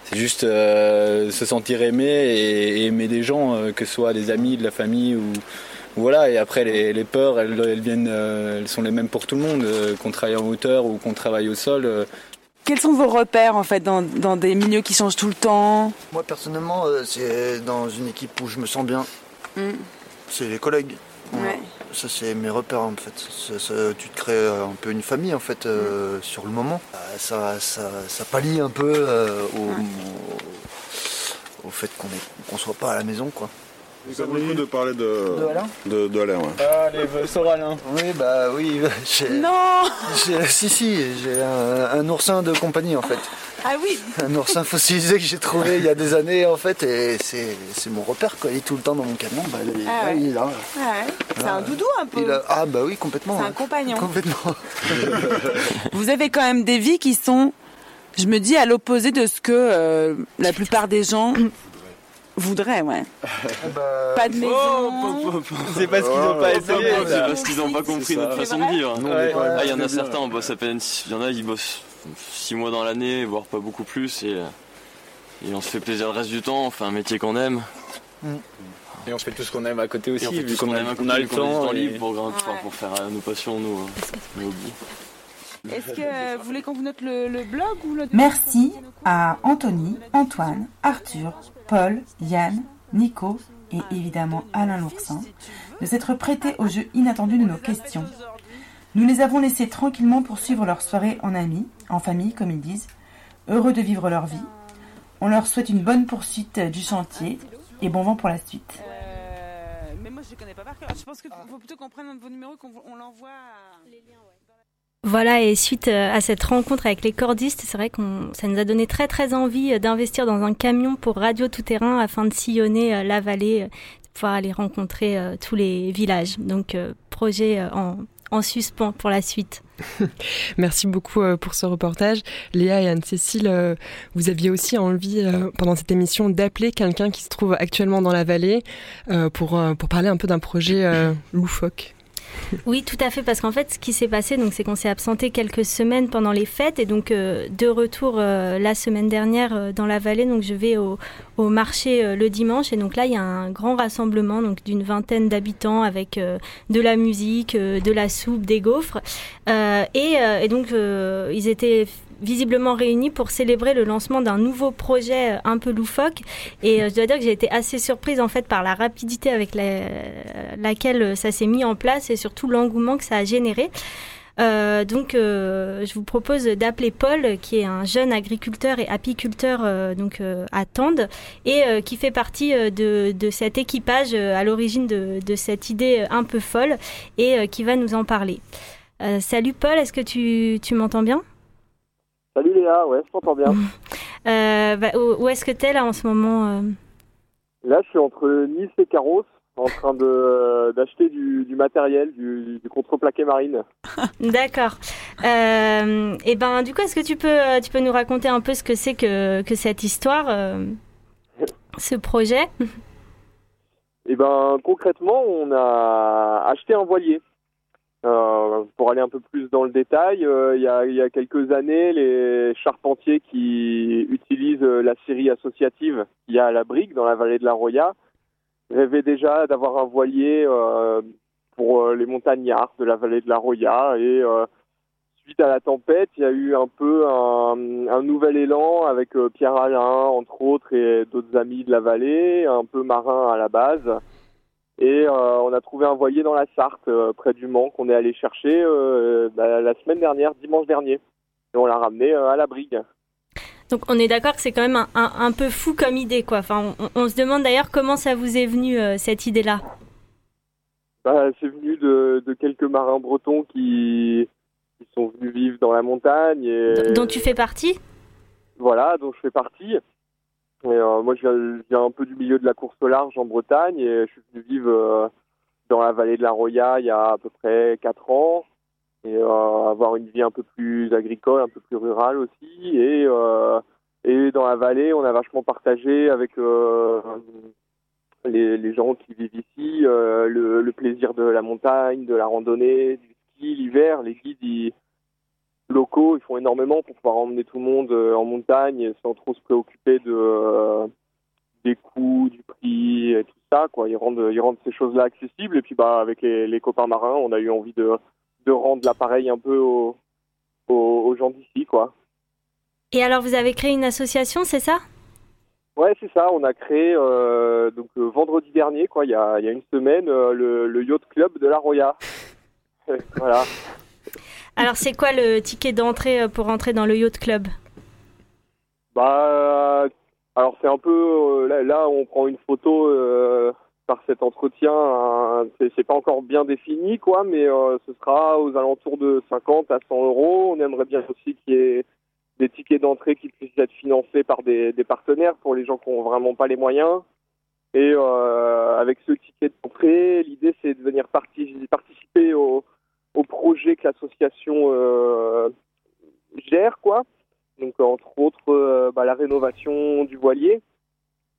c'est juste euh, se sentir aimé et, et aimer des gens, euh, que ce soit des amis, de la famille ou voilà. Et après, les, les peurs, elles, elles viennent, euh, elles sont les mêmes pour tout le monde, euh, qu'on travaille en hauteur ou qu'on travaille au sol. euh, Quels sont vos repères en fait dans, dans des milieux qui changent tout le temps? Moi personnellement, euh, c'est dans une équipe où je me sens bien. Mm. C'est les collègues. Ouais. Ça c'est mes repères en fait. Ça- ça- tu te crées un peu une famille en fait euh, sur le moment. Ça, ça, ça pallie un peu euh, au, au, au fait qu'on qu'on soit pas à la maison quoi. Ça vaut le coup de parler de, De Alain de, de Alain, ouais. Allez, Soral, Oui bah oui. j'ai- Non j'ai- Si si, j'ai un, un oursin de compagnie en fait. Ah oui Un oursin fossilisé que j'ai trouvé il y a des années en fait et c'est c'est mon repère quoi. Il est tout le temps dans mon camion. Bah, il, est- Ah ouais. il est là. Ouais. C'est un doudou un peu. Il a- Ah bah oui complètement. C'est un compagnon. Complètement. Vous avez quand même des vies qui sont, je me dis, à l'opposé de ce que euh, la plupart des gens voudraient, ouais. Pas de maison. C'est parce qu'ils n'ont pas essayé. C'est parce qu'ils n'ont pas compris notre façon de vivre. Nous, Ah, il y en a certains, on bosse à peine. Il y en a, ils bossent 6 mois dans l'année, voire pas beaucoup plus. Et, et on se fait plaisir le reste du temps, on fait un métier qu'on aime. Et on fait tout ce qu'on aime à côté aussi, vu qu'on a, le temps. libre pour, faire euh, nos passions, nos hobbies. Est-ce que vous voulez qu'on vous note le, le blog ou le... Merci à Anthony, Antoine, Arthur, Paul, Yann, Nico et évidemment Alain Lourcin de s'être prêtés au jeu inattendu de nos questions. Nous les avons laissés tranquillement poursuivre leur soirée en amis, en famille comme ils disent, heureux de vivre leur vie. On leur souhaite une bonne poursuite du chantier et bon vent pour la suite. Euh, mais moi je ne connais pas par cœur. Je pense qu'il faut plutôt qu'on prenne vos numéros et qu'on on l'envoie à... Voilà, et suite euh, à cette rencontre avec les cordistes, c'est vrai qu'on ça nous a donné très très envie euh, d'investir dans un camion pour Radio Tout Terrain afin de sillonner euh, la vallée, de pouvoir aller rencontrer tous les villages. Donc projet en, en suspens pour la suite. Merci beaucoup pour ce reportage. Léa et Anne-Cécile, vous aviez aussi envie, pendant cette émission, d'appeler quelqu'un qui se trouve actuellement dans la vallée pour, pour parler un peu d'un projet loufoque. Oui, tout à fait, parce qu'en fait, ce qui s'est passé, c'est qu'on s'est absenté quelques semaines pendant les fêtes, et donc euh, de retour euh, la semaine dernière euh, dans la vallée, donc je vais au, marché le dimanche, et donc là, il y a un grand rassemblement, d'une vingtaine d'habitants avec de la musique, de la soupe, des gaufres, et, donc ils étaient visiblement réunis pour célébrer le lancement d'un nouveau projet euh, un peu loufoque. Et euh, je dois dire que j'ai été assez surprise en fait par la rapidité avec laquelle euh, ça s'est mis en place et surtout l'engouement que ça a généré. donc, je vous propose d'appeler Paul, qui est un jeune agriculteur et apiculteur donc à Tende et qui fait partie de, de, cet équipage à l'origine de, de, cette idée un peu folle et qui va nous en parler. salut Paul, est-ce que tu, tu m'entends bien? Salut Léa, ouais, je t'entends bien. Euh, bah, où, est-ce que tu es là en ce moment euh? Là, je suis entre Nice et Carros, en train de, euh, d'acheter du, du, matériel, du, du contreplaqué marine. D'accord. et ben, du coup, est-ce que tu peux, tu peux nous raconter un peu ce que c'est que, que cette histoire, ce projet? Et ben, concrètement, on a acheté un voilier. Euh, pour aller un peu plus dans le détail, euh, il, y a, il, y a, quelques années, les charpentiers qui utilisent euh, la série associative qu'il y a à la Brique dans la vallée de la Roya rêvaient déjà d'avoir un voilier pour les montagnards de la vallée de la Roya et suite à la tempête, il y a eu un peu un, un nouvel élan avec Pierre Alain, entre autres, et d'autres amis de la vallée, un peu marin à la base. Et euh, on a trouvé un voilier dans la Sarthe, euh, près du Mans, qu'on est allé chercher euh, bah, la semaine dernière, dimanche dernier. Et on l'a ramené à la brigue. Donc on est d'accord que c'est quand même un, un, peu fou comme idée, quoi. Enfin, on, se demande d'ailleurs comment ça vous est venu cette idée-là. Bah, c'est venu de, de, quelques marins bretons qui, qui, sont venus vivre dans la montagne. Et... Dont tu fais partie? Voilà, dont je fais partie. Euh, moi, je viens, un peu du milieu de la course au large en Bretagne et je suis venu vivre euh, dans la vallée de la Roya il y a à peu près 4 ans et euh, avoir une vie un peu plus agricole, un peu plus rurale aussi. Et, et dans la vallée, on a vachement partagé avec les, les, gens qui vivent ici le, le, plaisir de la montagne, de la randonnée, du ski l'hiver. Les guides, ils locaux, ils font énormément pour pouvoir emmener tout le monde euh, en montagne sans trop se préoccuper de euh, des coûts, du prix et tout ça. Quoi. Ils rendent, ils rendent ces choses-là accessibles. Et puis bah avec les, les, copains marins, on a eu envie de, de rendre l'appareil un peu aux, aux, gens d'ici, quoi. Et alors vous avez créé une association, c'est ça? Ouais, c'est ça. On a créé euh, donc vendredi dernier, quoi, il y a, y a une semaine, le, le, yacht club de la Roya. voilà. Alors, c'est quoi le ticket d'entrée euh, pour entrer dans le yacht club Bah, alors c'est un peu euh, là, on prend une photo euh, par cet entretien. Hein, c'est pas encore bien défini, quoi, mais ce sera aux alentours de 50 à 100 euros. On aimerait bien aussi qu'il y ait des tickets d'entrée qui puissent être financés par des, partenaires pour les gens qui n'ont vraiment pas les moyens. Et avec ce ticket d'entrée, l'idée c'est de venir participer au, au projet que l'association euh, gère, quoi. Donc entre autres euh, bah, la rénovation du voilier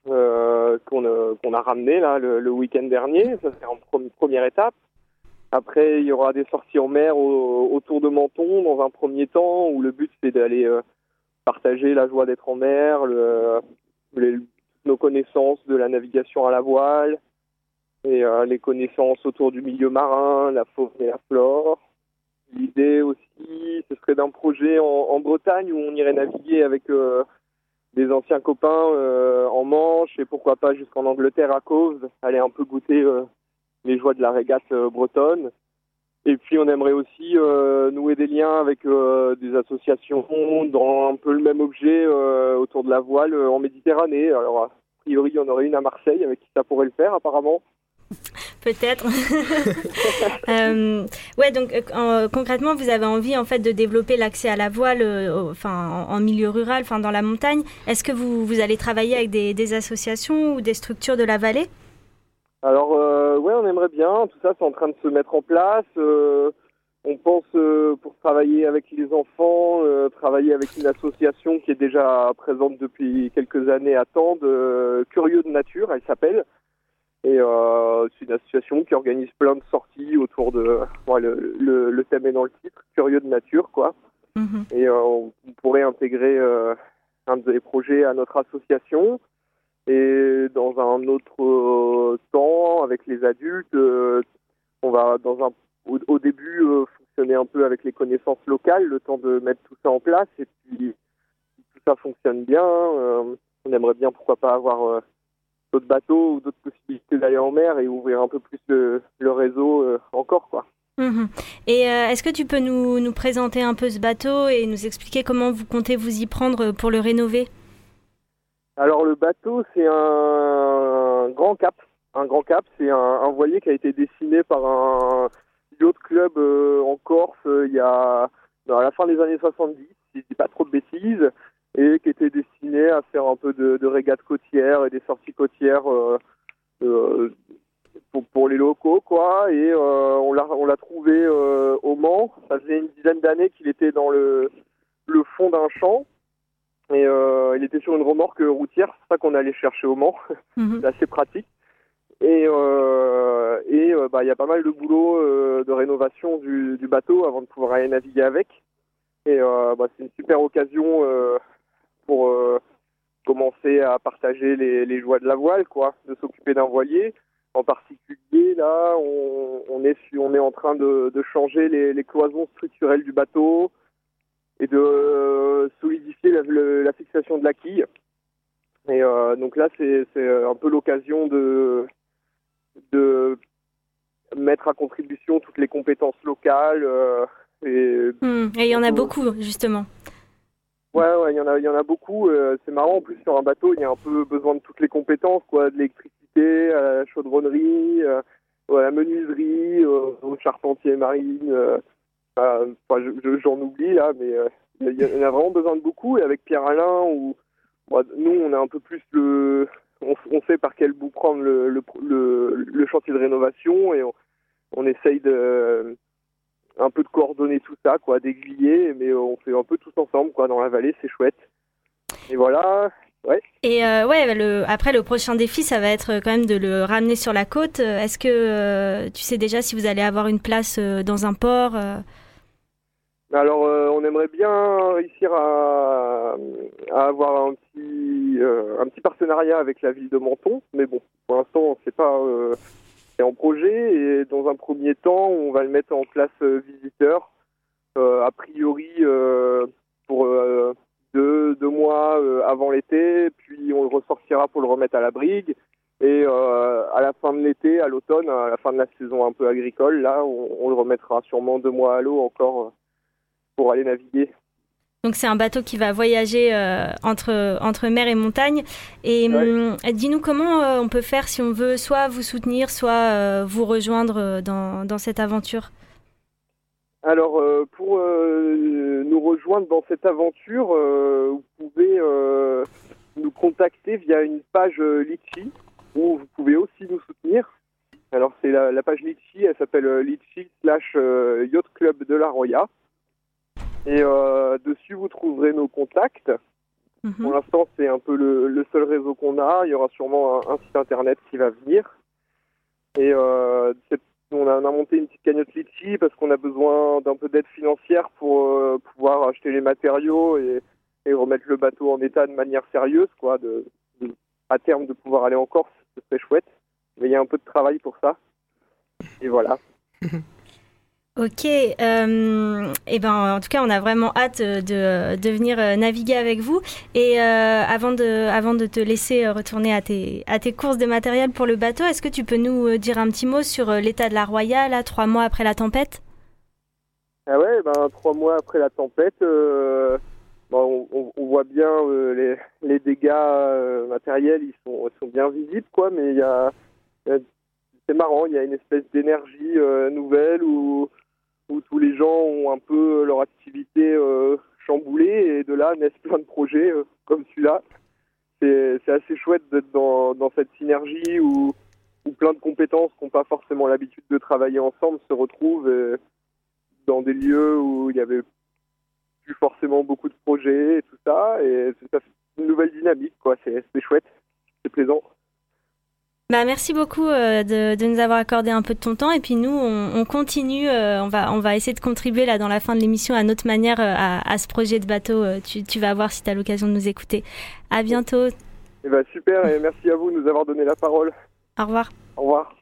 euh, qu'on a ramené là le, week-end dernier, ça c'est en première étape. Après, il y aura des sorties en mer autour de Menton dans un premier temps, où le but c'est d'aller partager la joie d'être en mer, nos connaissances de la navigation à la voile, et euh, les connaissances autour du milieu marin, la faune et la flore. L'idée aussi, ce serait d'un projet en, Bretagne où on irait naviguer avec euh, des anciens copains euh, en Manche et pourquoi pas jusqu'en Angleterre à Cove, aller un peu goûter les joies de la régate bretonne. Et puis on aimerait aussi nouer des liens avec des associations dans un peu le même objet autour de la voile en Méditerranée. Alors a priori en aurait une à Marseille avec qui ça pourrait le faire apparemment. Peut-être. euh, ouais, donc euh, concrètement, vous avez envie en fait de développer l'accès à la voile, euh, enfin en, milieu rural, enfin dans la montagne. Est-ce que vous, vous allez travailler avec des, associations ou des structures de la vallée? Alors euh, ouais, on aimerait bien. Tout ça, c'est en train de se mettre en place. on pense pour travailler avec les enfants, travailler avec une association qui est déjà présente depuis quelques années à Tende, Curieux de Nature, elle s'appelle. Et c'est une association qui organise plein de sorties autour de... le, le, le, thème est dans le titre, Curieux de Nature, quoi. Mhm. Et on pourrait intégrer un des projets à notre association. Et dans un autre temps, avec les adultes, on va dans un au, début euh, fonctionner un peu avec les connaissances locales, le temps de mettre tout ça en place. Et puis, si tout ça fonctionne bien, euh, on aimerait bien, pourquoi pas, avoir euh, d'autres bateaux ou d'autres possibilités d'aller en mer et ouvrir un peu plus le, réseau encore, quoi. Mhm. Et est-ce que tu peux nous, nous, présenter un peu ce bateau et nous expliquer comment vous comptez vous y prendre pour le rénover? Alors le bateau, c'est un, grand cap. Un grand cap, c'est un, un, voilier qui a été dessiné par un, d'autres clubs euh, en Corse euh, il y a à la fin des années 70, si je dis pas trop de bêtises, et qui était destiné à faire un peu de, de régates côtières et des sorties côtières euh, pour, pour, les locaux, quoi. Et on l'a on l'a trouvé au Mans. Ça faisait une dizaine d'années qu'il était dans le le fond d'un champ. Et il était sur une remorque routière, c'est ça qu'on allait chercher au Mans. Mhm. c'est assez pratique. Et euh, et euh, bah il y a pas mal de boulot euh, de rénovation du, du, bateau avant de pouvoir aller naviguer avec. Et bah, c'est une super occasion pour commencer à partager les, les, joies de la voile, quoi, de s'occuper d'un voilier. En particulier, là, on, on, est, on est en train de, de changer les, les, cloisons structurelles du bateau et de solidifier la, la fixation de la quille. Et euh, donc là, c'est un peu l'occasion de, de mettre à contribution toutes les compétences locales. Euh, et, hmm. et, il y en a beaucoup, justement. Ouais, ouais, il y en a, il y en a beaucoup. Euh, c'est marrant, en plus, sur un bateau, il y a un peu besoin de toutes les compétences, quoi, de l'électricité, à la chaudronnerie, euh, à la menuiserie, au charpentier marine. Enfin, j'en oublie, là, mais il y, en a vraiment besoin de beaucoup. Et avec Pierre-Alain, où, nous, on a un peu plus le, on, sait par quel bout prendre le, le, chantier de rénovation et on, essaye de un peu de coordonner tout ça, quoi, d'aiguiller, mais on fait un peu tous ensemble, quoi, dans la vallée, c'est chouette. Et voilà, ouais. Et euh, ouais, le, après le prochain défi, ça va être quand même de le ramener sur la côte. Est-ce que euh, tu sais déjà si vous allez avoir une place euh, dans un port alors, euh, on aimerait bien réussir à, avoir un petit, euh, un petit partenariat avec la ville de Menton, mais bon, pour l'instant, c'est pas, euh, en projet et dans un premier temps, on va le mettre en place visiteur, a priori pour deux, deux mois avant l'été, puis on le ressortira pour le remettre à la brigue. Et à la fin de l'été, à l'automne, à la fin de la saison un peu agricole, là, on le remettra sûrement deux mois à l'eau encore pour aller naviguer. Donc c'est un bateau qui va voyager euh, entre, entre mer et montagne. Et hum, dis-nous comment euh, on peut faire si on veut soit vous soutenir, soit euh, vous rejoindre dans, dans, cette aventure Alors pour nous rejoindre dans cette aventure, vous pouvez nous contacter via une page Litchi où vous pouvez aussi nous soutenir. Alors c'est la, la, page Litchi, elle s'appelle Litchi slash Yacht Club de la Roya. Et euh, dessus, vous trouverez nos contacts. Mhm. Pour l'instant, c'est un peu le, seul réseau qu'on a. Il y aura sûrement un, site internet qui va venir. Et euh, on, a, monté une petite cagnotte Litchi parce qu'on a besoin d'un peu d'aide financière pour euh, pouvoir acheter les matériaux et, remettre le bateau en état de manière sérieuse, quoi. De, à terme, de pouvoir aller en Corse, ce serait chouette. Mais il y a un peu de travail pour ça. Et voilà. Ok, euh, et eh ben en tout cas on a vraiment hâte de, venir euh, naviguer avec vous. Et euh, avant, de, avant de te laisser retourner à tes, à tes courses de matériel pour le bateau, est-ce que tu peux nous dire un petit mot sur l'état de la Royale, trois mois après la tempête? Ah ouais, ben trois mois après la tempête, on, on, voit bien les, les, dégâts matériels, ils sont, sont bien visibles quoi, mais il y a, c'est marrant, il y a une espèce d'énergie nouvelle où où tous les gens ont un peu leur activité euh, chamboulée et de là naissent plein de projets euh, comme celui-là. C'est assez chouette d'être dans, dans, cette synergie où, où, plein de compétences qui n'ont pas forcément l'habitude de travailler ensemble se retrouvent dans des lieux où il y avait plus forcément beaucoup de projets et tout ça. Et ça fait une nouvelle dynamique, quoi. C'est chouette, c'est plaisant. Bah, merci beaucoup euh, de, de, nous avoir accordé un peu de ton temps et puis nous on, on continue, euh, on va on va essayer de contribuer là dans la fin de l'émission à notre manière euh, à, à, ce projet de bateau. Tu, tu vas voir si tu as l'occasion de nous écouter. À bientôt. Et eh ben, super et merci à vous de nous avoir donné la parole. Au revoir. Au revoir.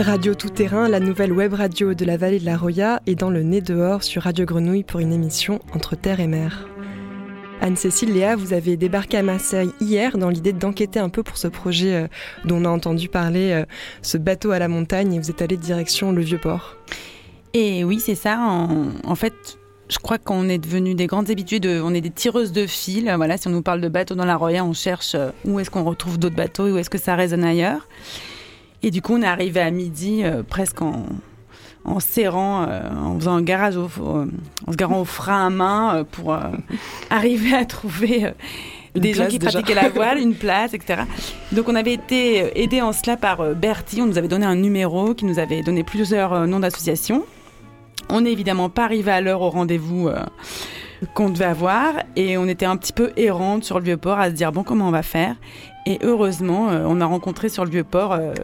Radio Tout Terrain, la nouvelle web radio de la vallée de la Roya, est dans le nez dehors sur Radio Grenouille pour une émission entre terre et mer. Anne-Cécile Léa, vous avez débarqué à Marseille hier dans l'idée d'enquêter un peu pour ce projet euh, dont on a entendu parler, euh, ce bateau à la montagne, et vous êtes allé direction le Vieux-Port. Et oui, c'est ça. En, fait, je crois qu'on est devenu des grandes habituées, de, on est des tireuses de fil. Voilà, si on nous parle de bateau dans la Roya, on cherche euh, où est-ce qu'on retrouve d'autres bateaux et où est-ce que ça résonne ailleurs. Et du coup, on est arrivé à midi euh, presque en, en serrant, euh, en faisant un garage, au, euh, en se garant au frein à main pour arriver à trouver des gens qui pratiquaient la voile, une place, etc. Donc on avait été aidé en cela par Bertie, on nous avait donné un numéro qui nous avait donné plusieurs noms d'associations. On n'est évidemment pas arrivé à l'heure au rendez-vous qu'on devait avoir et on était un petit peu errante sur le vieux port à se dire bon comment on va faire? Et heureusement, euh, on a rencontré sur le vieux port euh,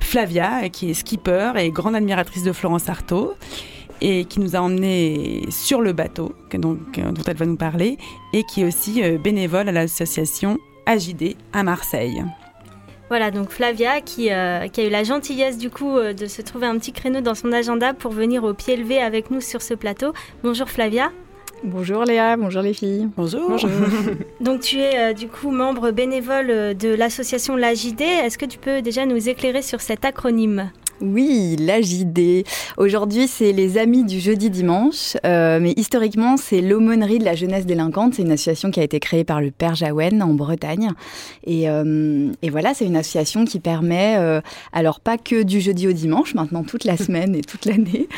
Flavia, qui est skipper et grande admiratrice de Florence Artaud et qui nous a emmenés sur le bateau, donc, euh, dont elle va nous parler, et qui est aussi bénévole à l'association AJD à Marseille. Voilà, donc Flavia qui, a eu la gentillesse du coup de se trouver un petit créneau dans son agenda pour venir au pied levé avec nous sur ce plateau. Bonjour Flavia. Bonjour Léa, bonjour les filles. Bonjour. Donc tu es euh, du coup membre bénévole euh, de l'association LAJD. Est-ce que tu peux déjà nous éclairer sur cet acronyme? Oui, la JD. Aujourd'hui, c'est les Amis du jeudi dimanche, euh, mais historiquement, c'est l'aumônerie de la jeunesse délinquante. C'est une association qui a été créée par le père Jaouen en Bretagne. Et, euh, et voilà, c'est une association qui permet, euh, alors pas que du jeudi au dimanche, maintenant toute la semaine et toute l'année,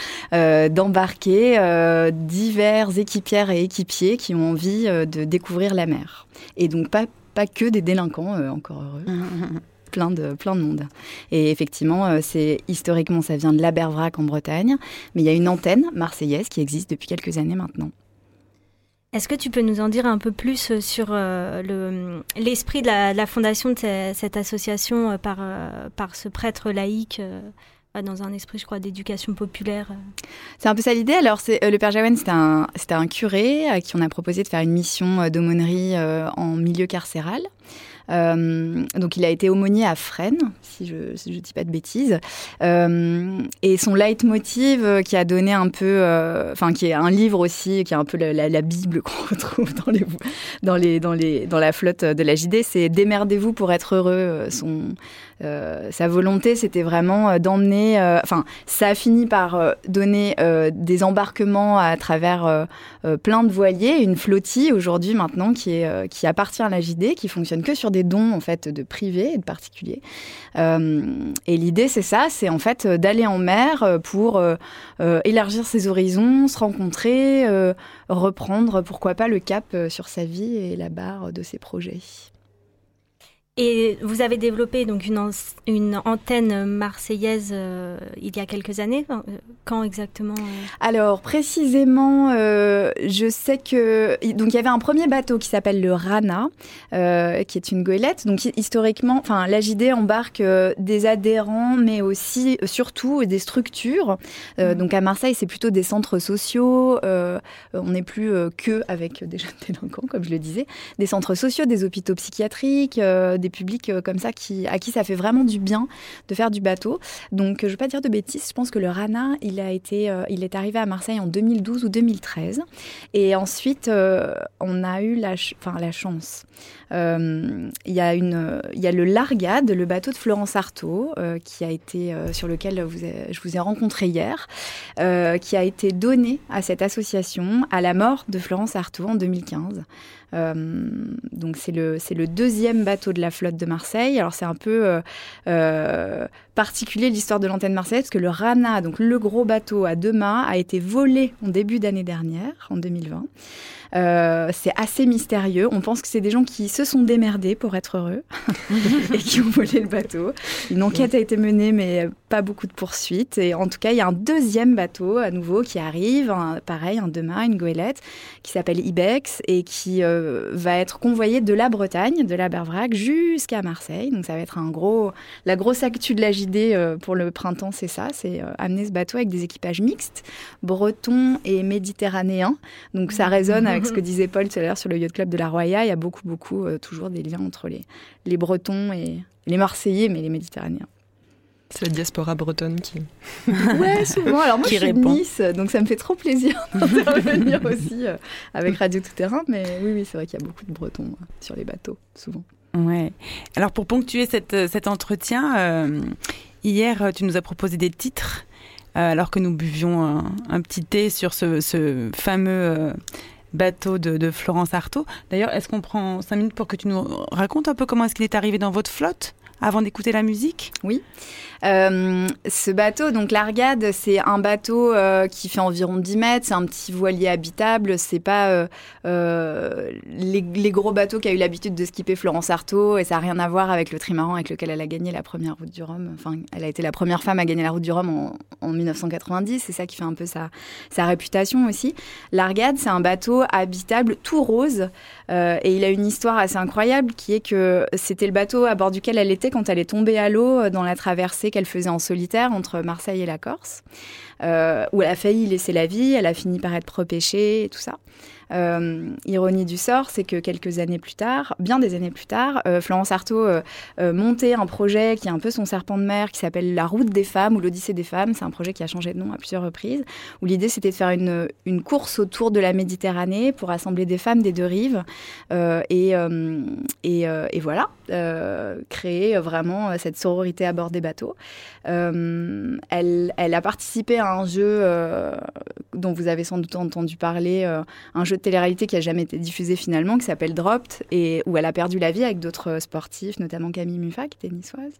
d'embarquer divers équipières et équipiers qui ont envie de découvrir la mer. Et donc pas pas que des délinquants, encore heureux. plein de, plein de monde. Et effectivement, euh, c'est historiquement, ça vient de l'Abervrac en Bretagne, mais il y a une antenne marseillaise qui existe depuis quelques années maintenant. Est-ce que tu peux nous en dire un peu plus sur l'esprit de, la, fondation de cette, association par, par ce prêtre laïque dans un esprit, je crois, d'éducation populaire. C'est un peu ça l'idée. Alors, c'est, le Père Jaouen, c'était un, un curé à qui on a proposé de faire une mission d'aumônerie en milieu carcéral. Euh, donc il a été aumônier à Fresnes, si je ne dis pas de bêtises. Euh, et son leitmotiv euh, qui a donné un peu, enfin qui est un livre aussi, qui est un peu la, Bible qu'on retrouve dans, les, dans, les, dans, les, dans la flotte de la JD, c'est Démerdez-vous pour être heureux. Sa volonté, c'était vraiment d'emmener. Enfin, ça a fini par donner des embarquements à travers plein de voiliers, une flottille aujourd'hui maintenant qui, est, qui appartient à la JD, qui fonctionne que sur des dons en fait de privés et de particuliers. Euh, et l'idée, c'est ça, c'est en fait d'aller en mer euh, pour euh, élargir ses horizons, se rencontrer, reprendre, pourquoi pas, le cap sur sa vie et la barre de ses projets. Et vous avez développé donc une, une antenne marseillaise euh, il y a quelques années. Quand exactement euh Alors précisément, euh, je sais que donc il y avait un premier bateau qui s'appelle le Rana, qui est une goélette. Donc historiquement, enfin l'AJD embarque des adhérents, mais aussi surtout des structures. Mmh. Donc à Marseille, c'est plutôt des centres sociaux. on n'est plus que avec des jeunes délinquants, comme je le disais, des centres sociaux, des hôpitaux psychiatriques des publics euh, comme ça qui, à qui ça fait vraiment du bien de faire du bateau. Donc, je ne vais pas dire de bêtises, je pense que le Rana, il, a été, euh, il est arrivé à Marseille en 2012 ou 2013. Et ensuite, euh, on a eu la, chance. Il y, a le Largade, le bateau de Florence Artaud, qui a été, sur lequel je vous ai rencontré hier, qui a été donné à cette association à la mort de Florence Artaud en 2015. Euh, donc c'est le, deuxième bateau de la flotte de Marseille. Alors c'est un peu euh, euh, particulier l'histoire de l'antenne marseillaise parce que le Rana, donc le gros bateau à deux mâts, a été volé en début d'année dernière, en 2020. Euh, c'est assez mystérieux. On pense que c'est des gens qui se sont démerdés pour être heureux et qui ont volé le bateau. Une enquête a été menée, mais pas beaucoup de poursuites. Et en tout cas, il y a un deuxième bateau à nouveau qui arrive, pareil, un demain, une goélette, qui s'appelle Ibex et qui euh, va être convoyé de la Bretagne, de la Bervrac, jusqu'à Marseille. Donc ça va être un gros, la grosse actu de la JD euh, pour le printemps, c'est ça, c'est amener ce bateau avec des équipages mixtes, bretons et méditerranéens. Donc ça résonne avec ce que disait Paul tout à l'heure sur le Yacht Club de la Roya, il y a beaucoup, beaucoup, euh, toujours des liens entre les, les Bretons et les Marseillais, mais les Méditerranéens. C'est la diaspora bretonne qui. Ouais, souvent. Alors moi, je suis de Nice, donc ça me fait trop plaisir d'intervenir aussi euh, avec Radio Tout Terrain. Mais oui, oui, c'est vrai qu'il y a beaucoup de Bretons euh, sur les bateaux, souvent. Ouais. Alors pour ponctuer cette, cet entretien, hier, tu nous as proposé des titres. alors que nous buvions un, un petit thé sur ce, ce fameux bateau de, Florence Artaud. D'ailleurs, est-ce qu'on prend cinq minutes pour que tu nous racontes un peu comment est-ce qu'il est arrivé dans votre flotte? Avant d'écouter la musique Oui. Euh, ce bateau, donc l'Argade, c'est un bateau euh, qui fait environ 10 mètres, c'est un petit voilier habitable, c'est pas euh, les, gros bateaux qu'a eu l'habitude de skipper Florence Artaud, et ça n'a rien à voir avec le trimaran avec lequel elle a gagné la première route du Rhum. Enfin, elle a été la première femme à gagner la route du Rhum en, en 1990, c'est ça qui fait un peu sa, sa réputation aussi. L'Argade, c'est un bateau habitable tout rose, et il a une histoire assez incroyable qui est que c'était le bateau à bord duquel elle était quand elle est tombée à l'eau dans la traversée qu'elle faisait en solitaire entre Marseille et la Corse, euh, où elle a failli laisser la vie, elle a fini par être propêchée et tout ça. Euh, ironie du sort, c'est que quelques années plus tard, bien des années plus tard, euh, Florence Artaud euh, montait un projet qui est un peu son serpent de mer, qui s'appelle La Route des femmes ou l'Odyssée des femmes. C'est un projet qui a changé de nom à plusieurs reprises, où l'idée c'était de faire une, course autour de la Méditerranée pour rassembler des femmes des deux rives et, voilà, créer vraiment cette sororité à bord des bateaux. elle, elle, a participé à un jeu dont vous avez sans doute entendu parler, un jeu de télé-réalité qui a jamais été diffusé finalement, qui s'appelle Dropped, et où elle a perdu la vie avec d'autres sportifs, notamment Camille Muffat, qui était niçoise.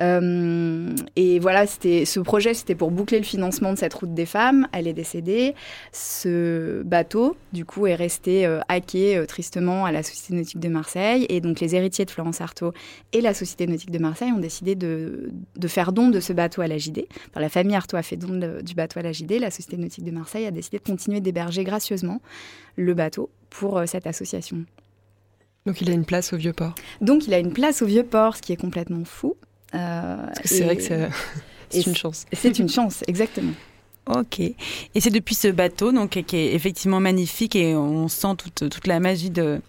Euh, et voilà, ce projet, c'était pour boucler le financement de cette route des femmes. Elle est décédée. Ce bateau, du coup, est resté euh, hacké euh, tristement à la Société nautique de Marseille. Et donc, les héritiers de Florence Artaud et la Société nautique de Marseille ont décidé de, de faire don de ce bateau à la JD. Enfin, la famille Artaud a fait don du bateau à la JD. La Société nautique de Marseille a décidé de continuer d'héberger gracieusement le bateau pour cette association. Donc il a une place au Vieux-Port. Donc il a une place au Vieux-Port, ce qui est complètement fou. c'est vrai que c'est une chance. C'est une chance, exactement. Ok. Et c'est depuis ce bateau, donc qui est effectivement magnifique et on sent toute, toute la magie de,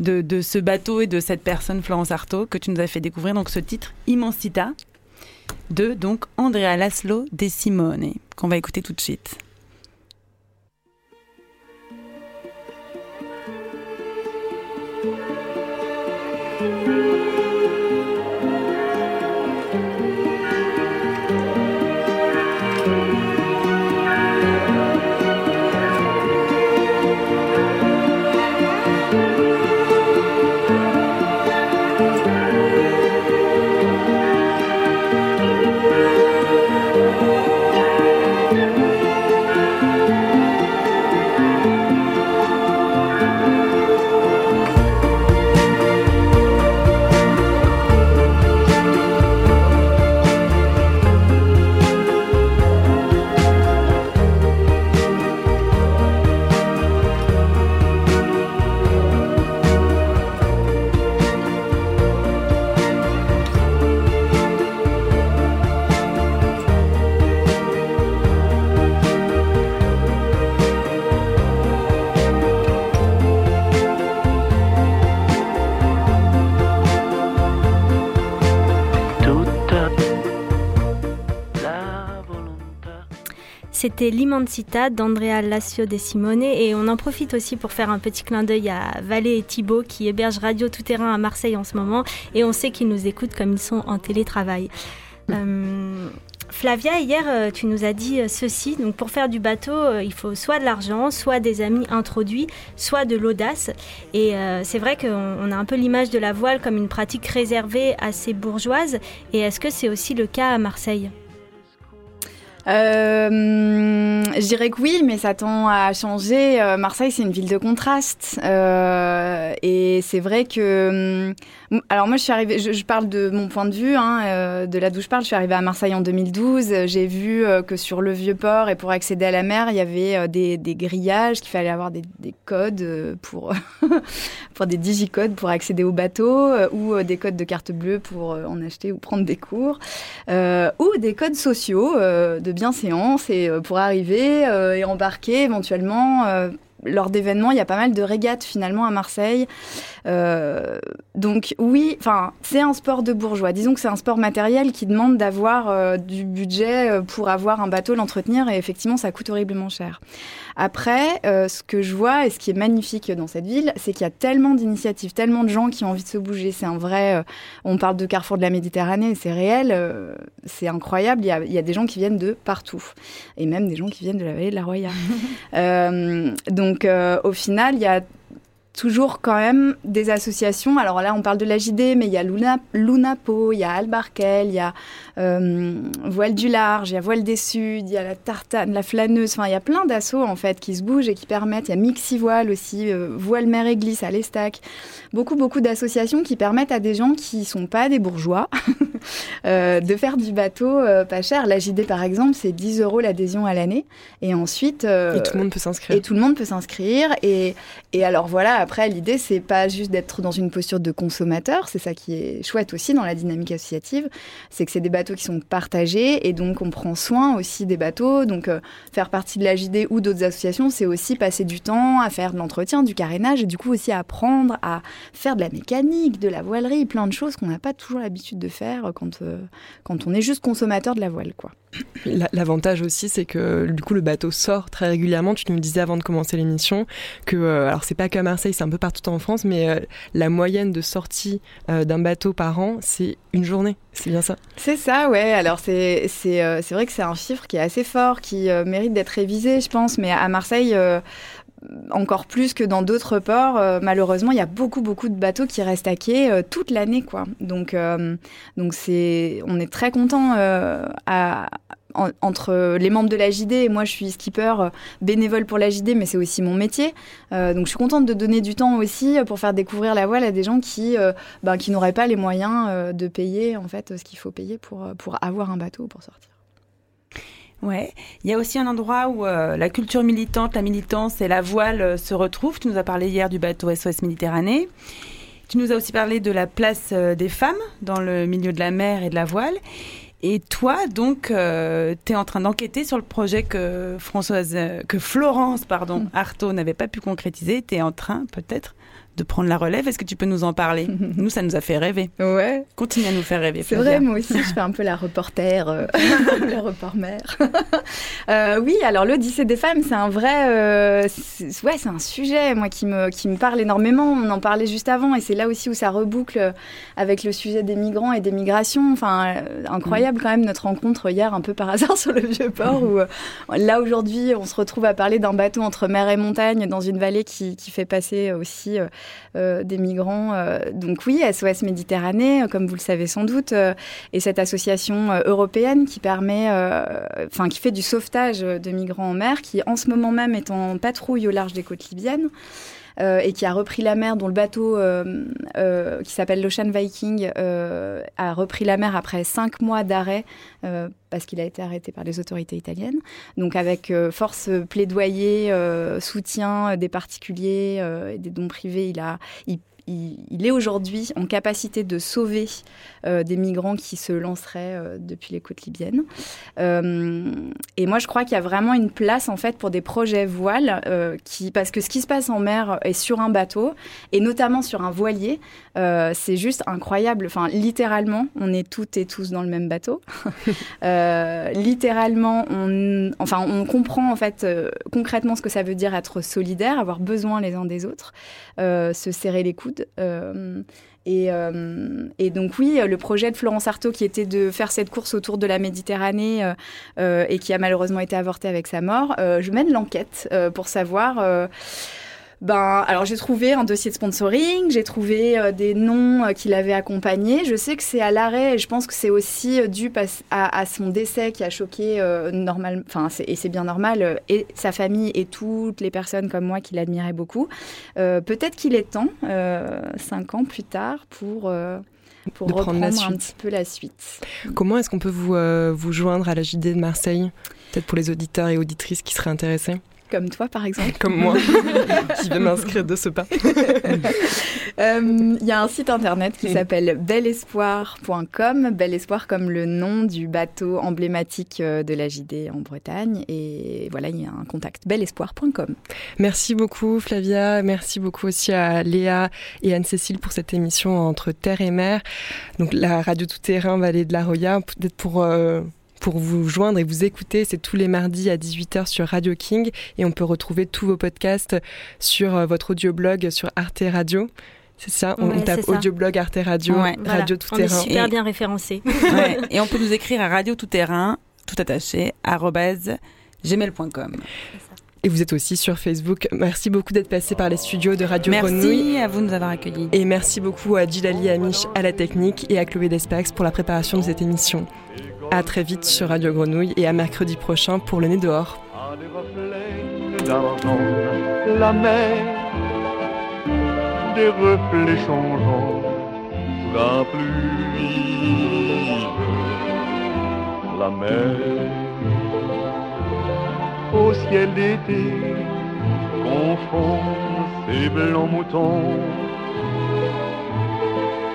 de, de, ce bateau et de cette personne, Florence Artaud, que tu nous as fait découvrir. Donc ce titre, Immensita, de donc Andrea Laszlo De Simone, qu'on va écouter tout de suite. C'était l'Immensita d'Andrea Lacio De Simone et on en profite aussi pour faire un petit clin d'œil à Valé et Thibault qui hébergent Radio Tout Terrain à Marseille en ce moment et on sait qu'ils nous écoutent comme ils sont en télétravail. Euh, Flavia, hier, euh, tu nous as dit euh, ceci. Donc, pour faire du bateau, il faut soit de l'argent, soit des amis introduits, soit de l'audace. Et c'est vrai qu'on a un peu l'image de la voile comme une pratique réservée assez bourgeoise. Et est-ce que c'est aussi le cas à Marseille? Je dirais que oui, mais ça tend à changer. Euh, Marseille, c'est une ville de contraste. Euh, et c'est vrai que... Hum, alors moi, je suis arrivée, je, parle de mon point de vue, hein, euh, de là d'où je parle. Je suis arrivée à Marseille en 2012. J'ai vu euh, que sur le Vieux-Port et pour accéder à la mer, il y avait des, grillages, qu'il fallait avoir des, des codes pour, des digicodes pour accéder au bateau ou des codes de carte bleue pour en acheter ou prendre des cours ou des codes sociaux de bienséance et euh, pour arriver euh, et embarquer éventuellement euh, lors d'événements, il y a pas mal de régates finalement à Marseille. donc oui, c'est un sport de bourgeois. Disons que c'est un sport matériel qui demande d'avoir du budget pour avoir un bateau, l'entretenir et effectivement ça coûte horriblement cher. Après, euh, ce que je vois et ce qui est magnifique dans cette ville, c'est qu'il y a tellement d'initiatives, tellement de gens qui ont envie de se bouger. C'est un vrai. Euh, on parle de carrefour de la Méditerranée, c'est réel, euh, c'est incroyable. Il y, a, il y, a, des gens qui viennent de partout et même des gens qui viennent de la vallée de la Roya. donc, au final, il y a toujours quand même des associations. Alors là, on parle de la JD, mais il y a Luna, Lunapo, il y a Albarkel, il y a euh, Voile du Large, il y a Voile des Suds, il y a la Tartane, la Flâneuse. Enfin, il y a plein d'assauts en fait qui se bougent et qui permettent. Il y a Mixi Voile aussi, euh, Voile Mer et Glisse à l'Estac. Beaucoup, beaucoup d'associations qui permettent à des gens qui sont pas des bourgeois euh, de faire du bateau pas cher. La JD, par exemple, c'est 10 euros l'adhésion à l'année. Et ensuite. et tout le monde peut s'inscrire. Et tout le monde peut s'inscrire. Et, et alors voilà, après, l'idée, c'est pas juste d'être dans une posture de consommateur, c'est ça qui est chouette aussi dans la dynamique associative, c'est que c'est des bateaux qui sont partagés et donc on prend soin aussi des bateaux. Donc euh, faire partie de la JD ou d'autres associations, c'est aussi passer du temps à faire de l'entretien, du carénage et du coup aussi apprendre à faire de la mécanique, de la voilerie, plein de choses qu'on n'a pas toujours l'habitude de faire quand, euh, quand on est juste consommateur de la voile, quoi. L'avantage aussi, c'est que du coup, le bateau sort très régulièrement. Tu nous disais avant de commencer l'émission que, euh, alors c'est pas qu'à Marseille, c'est un peu partout en France, mais euh, la moyenne de sortie euh, d'un bateau par an, c'est une journée. C'est bien ça C'est ça, ouais. Alors c'est c'est vrai que c'est un chiffre qui est assez fort, qui mérite d'être révisé, je pense. Mais à Marseille, encore plus que dans d'autres ports, malheureusement, il y a beaucoup, beaucoup de bateaux qui restent à quai toute l'année, quoi. Donc, donc c'est, on est très content à, entre les membres de la JD et moi je suis skipper euh, bénévole pour la JD mais c'est aussi mon métier euh, donc je suis contente de donner du temps aussi pour faire découvrir la voile à des gens qui euh, ben, qui n'auraient pas les moyens de payer en fait ce qu'il faut payer pour pour avoir un bateau pour sortir Ouais. Il y a aussi un endroit où euh, la culture militante, la militance et la voile euh, se retrouvent. Tu nous as parlé hier du bateau SOS Méditerranée. Tu nous as aussi parlé de la place euh, des femmes dans le milieu de la mer et de la voile. Et toi, donc, tu es en train d'enquêter sur le projet que Françoise, que Florence, pardon, mm. Artaud n'avait pas pu concrétiser. Tu es en train, peut-être, de prendre la relève. Est-ce que tu peux nous en parler? Nous, ça nous a fait rêver. Ouais. Continue à nous faire rêver. C'est vrai, moi aussi, je fais un peu la reporter, euh, la reporter euh, oui, alors l'Odyssée des femmes, c'est un vrai, euh, ouais, c'est un sujet, moi, qui me, qui me parle énormément. On en parlait juste avant, et c'est là aussi où ça reboucle avec le sujet des migrants et des migrations. Enfin, incroyable quand même notre rencontre hier, un peu par hasard sur le vieux port, où là aujourd'hui, on se retrouve à parler d'un bateau entre mer et montagne dans une vallée qui, qui fait passer aussi euh, des migrants. Euh, donc oui, SOS Méditerranée, euh, comme vous le savez sans doute, est cette association européenne qui permet, enfin qui fait du sauvetage de migrants en mer, qui en ce moment même est en patrouille au large des côtes libyennes. Et qui a repris la mer, dont le bateau qui s'appelle l'Ocean Viking a repris la mer après cinq mois d'arrêt parce qu'il a été arrêté par les autorités italiennes. Donc avec force plaidoyer, soutien des particuliers et des dons privés, il a, il, est aujourd'hui en capacité de sauver euh, des migrants qui se lanceraient euh, depuis les côtes libyennes. Euh, et moi, je crois qu'il y a vraiment une place en fait pour des projets voiles, qui, parce que ce qui se passe en mer est sur un bateau et notamment sur un voilier, c'est juste incroyable. Enfin, littéralement, on est toutes et tous dans le même bateau. littéralement, on, enfin, on comprend en fait concrètement ce que ça veut dire être solidaire, avoir besoin les uns des autres, se serrer les coudes euh, euh, et, donc oui, le projet de Florence Artaud qui était de faire cette course autour de la Méditerranée euh, et qui a malheureusement été avorté avec sa mort, je mène l'enquête pour savoir ben, alors j'ai trouvé un dossier de sponsoring, j'ai trouvé euh, des noms euh, qui l'avaient accompagné. Je sais que c'est à l'arrêt et je pense que c'est aussi euh, dû à, son décès qui a choqué normal, enfin et c'est bien normal et sa famille et toutes les personnes comme moi qui l'admiraient beaucoup. Peut-être qu'il est temps, cinq ans plus tard, pour pour reprendre un petit peu la suite. Comment est-ce qu'on peut vous, vous joindre à la JD de Marseille? Peut-être pour les auditeurs et auditrices qui seraient intéressés comme toi par exemple. Comme moi, qui vais m'inscrire de ce pas. Euh, il y a un site internet qui s'appelle belespoir.com, Bel Espoir comme le nom du bateau emblématique euh, de la JD en Bretagne. Et voilà, il y a un contact belespoir.com. Merci beaucoup Flavia, merci beaucoup aussi à Léa et Anne-Cécile pour cette émission entre terre et mer. Donc la radio tout-terrain Vallée de la Roya, peut-être pour... Euh, pour vous joindre et vous écouter. C'est tous les mardis à 18h sur Radio King et on peut retrouver tous vos podcasts sur euh, votre audioblog sur Arte Radio. C'est ça, on, tape audioblog Arte Radio, Radio Tout Terrain. On est super bien référencé. Et on peut nous écrire à Radio Tout Terrain, tout attaché, gmail.com. Et vous êtes aussi sur Facebook. Merci beaucoup d'être passé par les studios de Radio merci Grenouille. Merci à vous de nous avoir accueillis. Et merci beaucoup à Gilali Amish à la technique et à Chloé Despax pour la préparation de cette émission. À très vite sur Radio Grenouille et à mercredi prochain pour le nez dehors. La mer, des reflets changeants sous la pluie. La mer, au ciel d'été, confond ses blancs moutons